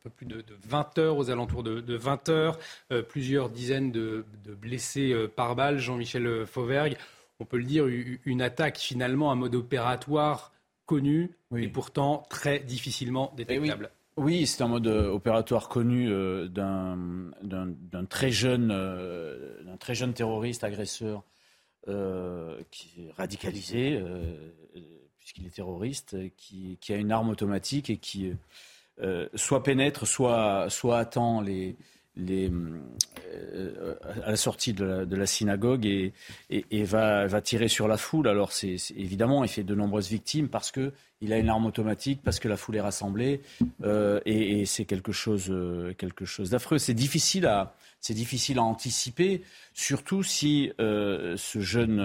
peu plus de, 20 heures, aux alentours de, 20 heures, euh, plusieurs dizaines de, blessés euh, par balle. Jean-Michel Fauvergue, on peut le dire, une attaque finalement, un mode opératoire connu et pourtant très difficilement eh détectable. Oui. c'est un mode euh, opératoire connu d'un très jeune, très jeune terroriste agresseur qui est radicalisé puisqu'il est terroriste, qui, qui, a une arme automatique et qui euh, soit pénètre, soit, soit attend les, les, euh, à la sortie de la, de la synagogue et, et, va, va, tirer sur la foule. Alors, c'est, évidemment, il fait de nombreuses victimes parce qu'il a une arme automatique, parce que la foule est rassemblée, euh, et, c'est quelque chose, quelque chose d'affreux. C'est difficile à, c'est difficile à anticiper, surtout si ce jeune,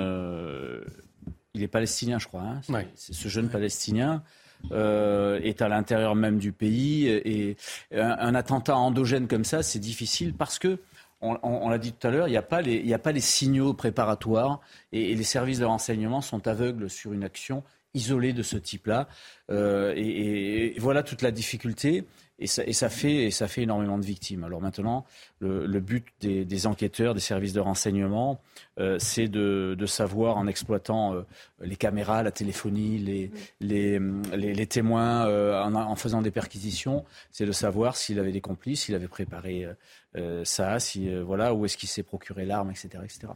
il est palestinien, je crois, hein, c'est, ce jeune palestinien euh, est à l'intérieur même du pays. Et un, attentat endogène comme ça, c'est difficile parce que on, l'a dit tout à l'heure, il n'y a, pas les, signaux préparatoires et, les services de renseignement sont aveugles sur une action isolé de ce type-là. et, voilà toute la difficulté. Et ça, fait, et ça fait énormément de victimes. Alors maintenant, le, but des, enquêteurs, des services de renseignement, euh, c'est de, savoir, en exploitant euh, les caméras, la téléphonie, les, les, témoins, euh, en, faisant des perquisitions, c'est de savoir s'il avait des complices, s'il avait préparé ça, si, voilà, où est-ce qu'il s'est procuré l'arme, etc., etc.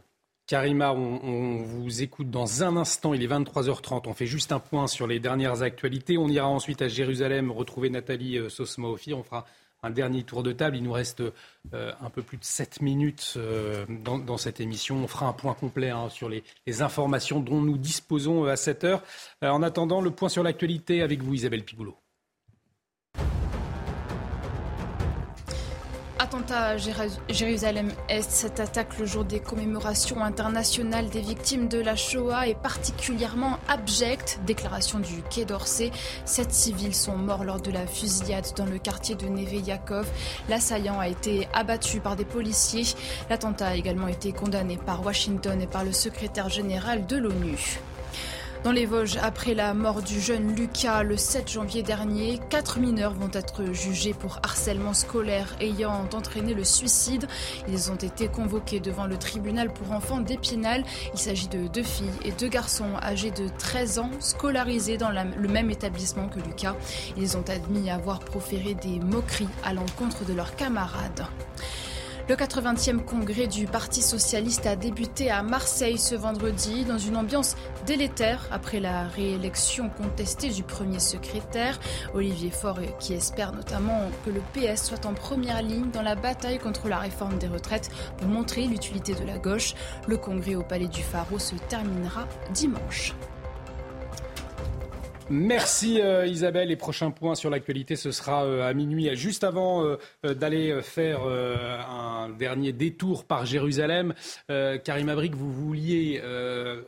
Karima, on, vous écoute dans un instant. Il est 23h30. On fait juste un point sur les dernières actualités. On ira ensuite à Jérusalem retrouver Nathalie euh, Sosma-Ophir. On fera un dernier tour de table. Il nous reste euh, un peu plus de 7 minutes euh, dans, cette émission. On fera un point complet hein, sur les, informations dont nous disposons à cette heure. en attendant, le point sur l'actualité avec vous, Isabelle Pigoulot. À Jérusalem-Est, cette attaque le jour des commémorations internationales des victimes de la Shoah est particulièrement abjecte. Déclaration du Quai d'Orsay. Sept civils sont morts lors de la fusillade dans le quartier de Neve Yakov. L'assaillant a été abattu par des policiers. L'attentat a également été condamné par Washington et par le secrétaire général de l'ONU. Dans les Vosges, après la mort du jeune Lucas le 7 janvier dernier, quatre mineurs vont être jugés pour harcèlement scolaire ayant entraîné le suicide. Ils ont été convoqués devant le tribunal pour enfants d'Épinal. Il s'agit de deux filles et deux garçons âgés de 13 ans scolarisés dans le même établissement que Lucas. Ils ont admis avoir proféré des moqueries à l'encontre de leurs camarades. Le 80e congrès du Parti socialiste a débuté à Marseille ce vendredi dans une ambiance délétère après la réélection contestée du premier secrétaire. Olivier Faure qui espère notamment que le PS soit en première ligne dans la bataille contre la réforme des retraites pour montrer l'utilité de la gauche. Le congrès au Palais du Pharo se terminera dimanche. Merci euh, Isabelle. Les prochains points sur l'actualité, ce sera euh, à minuit, juste avant euh, d'aller faire un dernier détour par Jérusalem. Karim Abrik, vous vouliez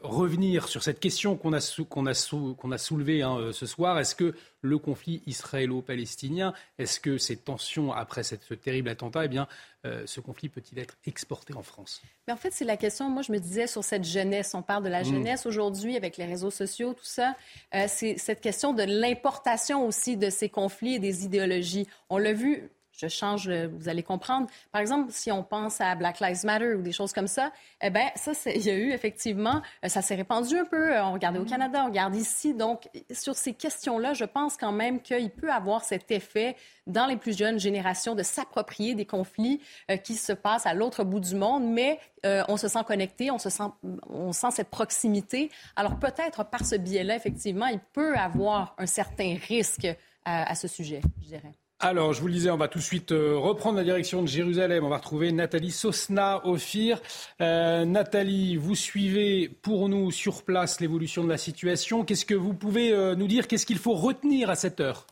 revenir sur cette question qu'on a soulevée hein, ce soir. Est-ce que le conflit israélo-palestinien, est-ce que ces tensions après ce terrible attentat, eh bien, euh, ce conflit peut-il être exporté en France? Mais En fait, c'est la question, moi je me disais sur cette jeunesse, on parle de la mm. jeunesse aujourd'hui avec les réseaux sociaux, tout ça, euh, c'est cette question de l'importation aussi de ces conflits et des idéologies. On l'a vu je change, euh, vous allez comprendre. Par exemple, si on pense à Black Lives Matter ou des choses comme ça, eh bien, ça, il y a eu effectivement, euh, ça s'est répandu un peu. Euh, on regardait au mm-hmm. Canada, on regarde ici. Donc, sur ces questions-là, je pense quand même qu'il peut avoir cet effet dans les plus jeunes générations de s'approprier des conflits qui se passent à l'autre bout du monde, mais on se sent connecté, on se sent, on sent cette proximité. Alors peut-être par ce biais-là, effectivement, il peut avoir un certain risque à ce sujet, je dirais. Alors, je vous le disais, on va tout de suite euh, reprendre la direction de Jérusalem. On va retrouver Nathalie Sosna Ophir. Euh, Nathalie, vous suivez pour nous sur place l'évolution de la situation. Qu'est-ce que vous pouvez euh, nous dire? Qu'est-ce qu'il faut retenir à cette heure?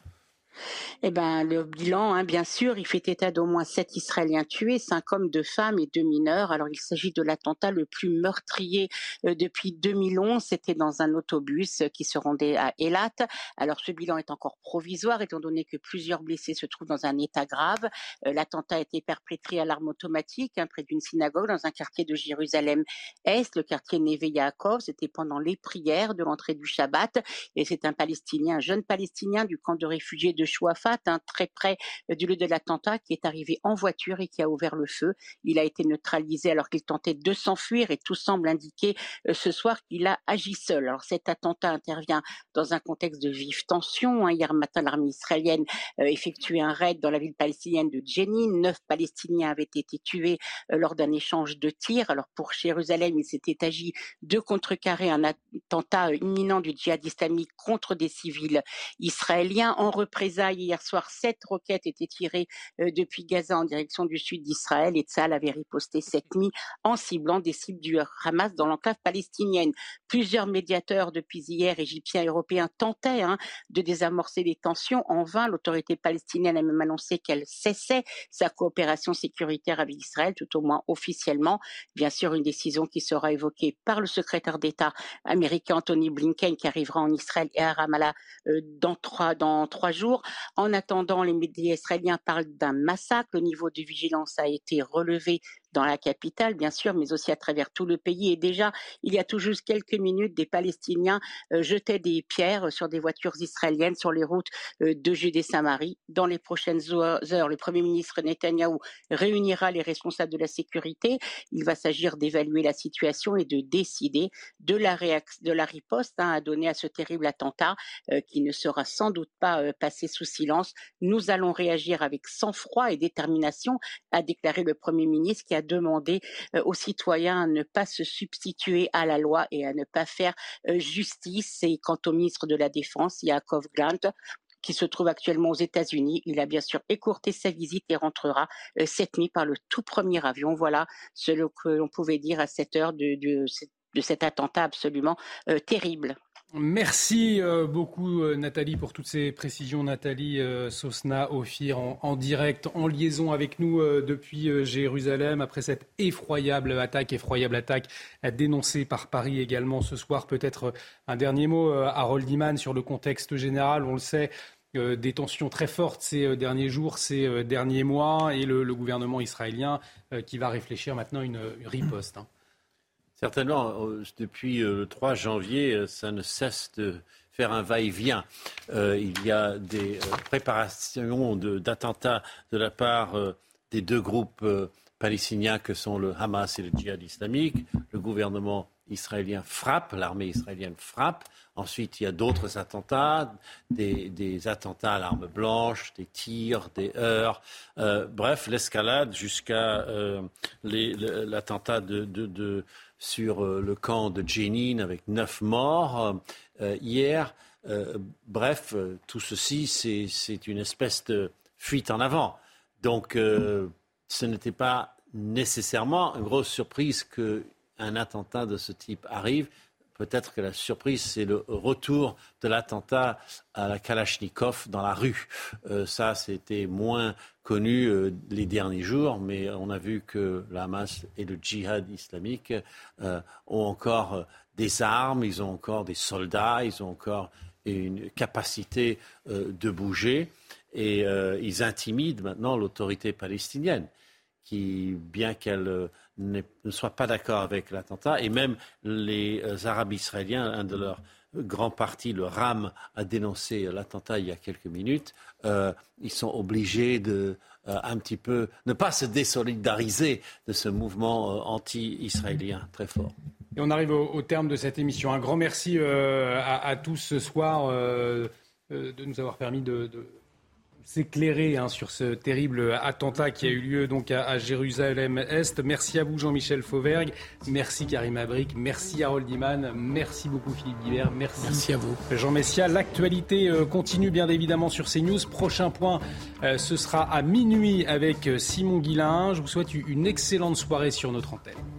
Eh ben, le bilan, hein, bien sûr, il fait état d'au moins sept Israéliens tués, cinq hommes, deux femmes et deux mineurs. Alors, il s'agit de l'attentat le plus meurtrier euh, depuis 2011. C'était dans un autobus qui se rendait à Elat. Alors, ce bilan est encore provisoire, étant donné que plusieurs blessés se trouvent dans un état grave. Euh, l'attentat a été perpétré à l'arme automatique hein, près d'une synagogue dans un quartier de Jérusalem-Est, le quartier Neve Yaakov. C'était pendant les prières de l'entrée du Shabbat. Et c'est un Palestinien, un jeune Palestinien du camp de réfugiés de Chouafat, hein, très près euh, du lieu de l'attentat, qui est arrivé en voiture et qui a ouvert le feu. Il a été neutralisé alors qu'il tentait de s'enfuir et tout semble indiquer euh, ce soir qu'il a agi seul. Alors cet attentat intervient dans un contexte de vive tension. Hein. Hier matin, l'armée israélienne euh, effectuait un raid dans la ville palestinienne de Jenin. Neuf Palestiniens avaient été tués lors d'un échange de tirs. Alors pour Jérusalem, il s'était agi de contrecarrer un attentat imminent du djihad islamique contre des civils israéliens en représailles hier soir, sept roquettes étaient tirées euh, depuis Gaza en direction du sud d'Israël et Tzal avait riposté cette nuit en ciblant des cibles du Hamas dans l'enclave palestinienne. Plusieurs médiateurs depuis hier, égyptiens et européens, tentaient hein, de désamorcer les tensions. En vain, l'autorité palestinienne a même annoncé qu'elle cessait sa coopération sécuritaire avec Israël, tout au moins officiellement. Bien sûr, une décision qui sera évoquée par le secrétaire d'État américain Anthony Blinken qui arrivera en Israël et à Ramallah euh, dans trois, dans trois jours. En attendant, les médias israéliens parlent d'un massacre. Le niveau de vigilance a été relevé dans la capitale, bien sûr, mais aussi à travers tout le pays. Et déjà, il y a tout juste quelques minutes, des Palestiniens euh, jetaient des pierres sur des voitures israéliennes sur les routes euh, de Judée-Samarie. Dans les prochaines heures, le Premier ministre Netanyahou réunira les responsables de la sécurité. Il va s'agir d'évaluer la situation et de décider de la, de la riposte hein, à donner à ce terrible attentat euh, qui ne sera sans doute pas passé sous silence. Nous allons réagir avec sang-froid et détermination, a déclaré le Premier ministre qui a demandé aux citoyens à ne pas se substituer à la loi et à ne pas faire justice. Et quant au ministre de la Défense, Yaakov Grant, qui se trouve actuellement aux États-Unis. Il a bien sûr écourté sa visite et rentrera cette nuit par le tout premier avion. Voilà ce que l'on pouvait dire à cette heure de cet attentat absolument terrible. Merci euh, beaucoup euh, Nathalie pour toutes ces précisions. Nathalie euh, Sosna Ophir en, direct, en liaison avec nous depuis Jérusalem après cette effroyable attaque, effroyable attaque dénoncée par Paris également ce soir. Peut-être un dernier mot, Harold Iman, sur le contexte général. On le sait, des tensions très fortes ces derniers jours, ces derniers mois, et le, gouvernement israélien qui va réfléchir maintenant une, une riposte. Hein. Certainement, euh, depuis euh, le 3 janvier, euh, ça ne cesse de faire un va-et-vient. il y a des préparations d'attentats de, la part des deux groupes palestiniens que sont le Hamas et le djihad islamique. Le gouvernement israélien frappe, l'armée israélienne frappe. Ensuite, il y a d'autres attentats, des, attentats à l'arme blanche, des tirs, des heurts. bref, l'escalade jusqu'à l'attentat de sur euh, le camp de Jenin avec neuf morts euh, hier. Euh, bref, tout ceci, c'est une espèce de fuite en avant. Donc, ce n'était pas nécessairement une grosse surprise qu'un attentat de ce type arrive. Peut-être que la surprise, c'est le retour de l'attentat à la Kalachnikov dans la rue. ça, c'était moins connu euh, les derniers jours, mais on a vu que la Hamas et le djihad islamique euh, ont encore euh, des armes, ils ont encore des soldats, ils ont encore une capacité de bouger et ils intimident maintenant l'autorité palestinienne qui, bien qu'elle ne soit pas d'accord avec l'attentat, et même les Arabes israéliens, un de leurs grand parti, le RAM, a dénoncé l'attentat il y a quelques minutes, euh, ils sont obligés de euh, un petit peu ne pas se désolidariser de ce mouvement euh, anti-israélien très fort. Et on arrive au, terme de cette émission. Un grand merci à, tous ce soir de nous avoir permis de s'éclairer hein, sur ce terrible attentat qui a eu lieu donc à, Jérusalem-Est. Merci à vous Jean-Michel Fauvergue, merci Karim Abric, merci Harold Iman, merci beaucoup Philippe Guibert, merci, à vous Jean Messia. L'actualité euh, continue bien évidemment sur CNews. Prochain point, euh, ce sera à minuit avec euh, Simon Guillain. Je vous souhaite une excellente soirée sur notre antenne.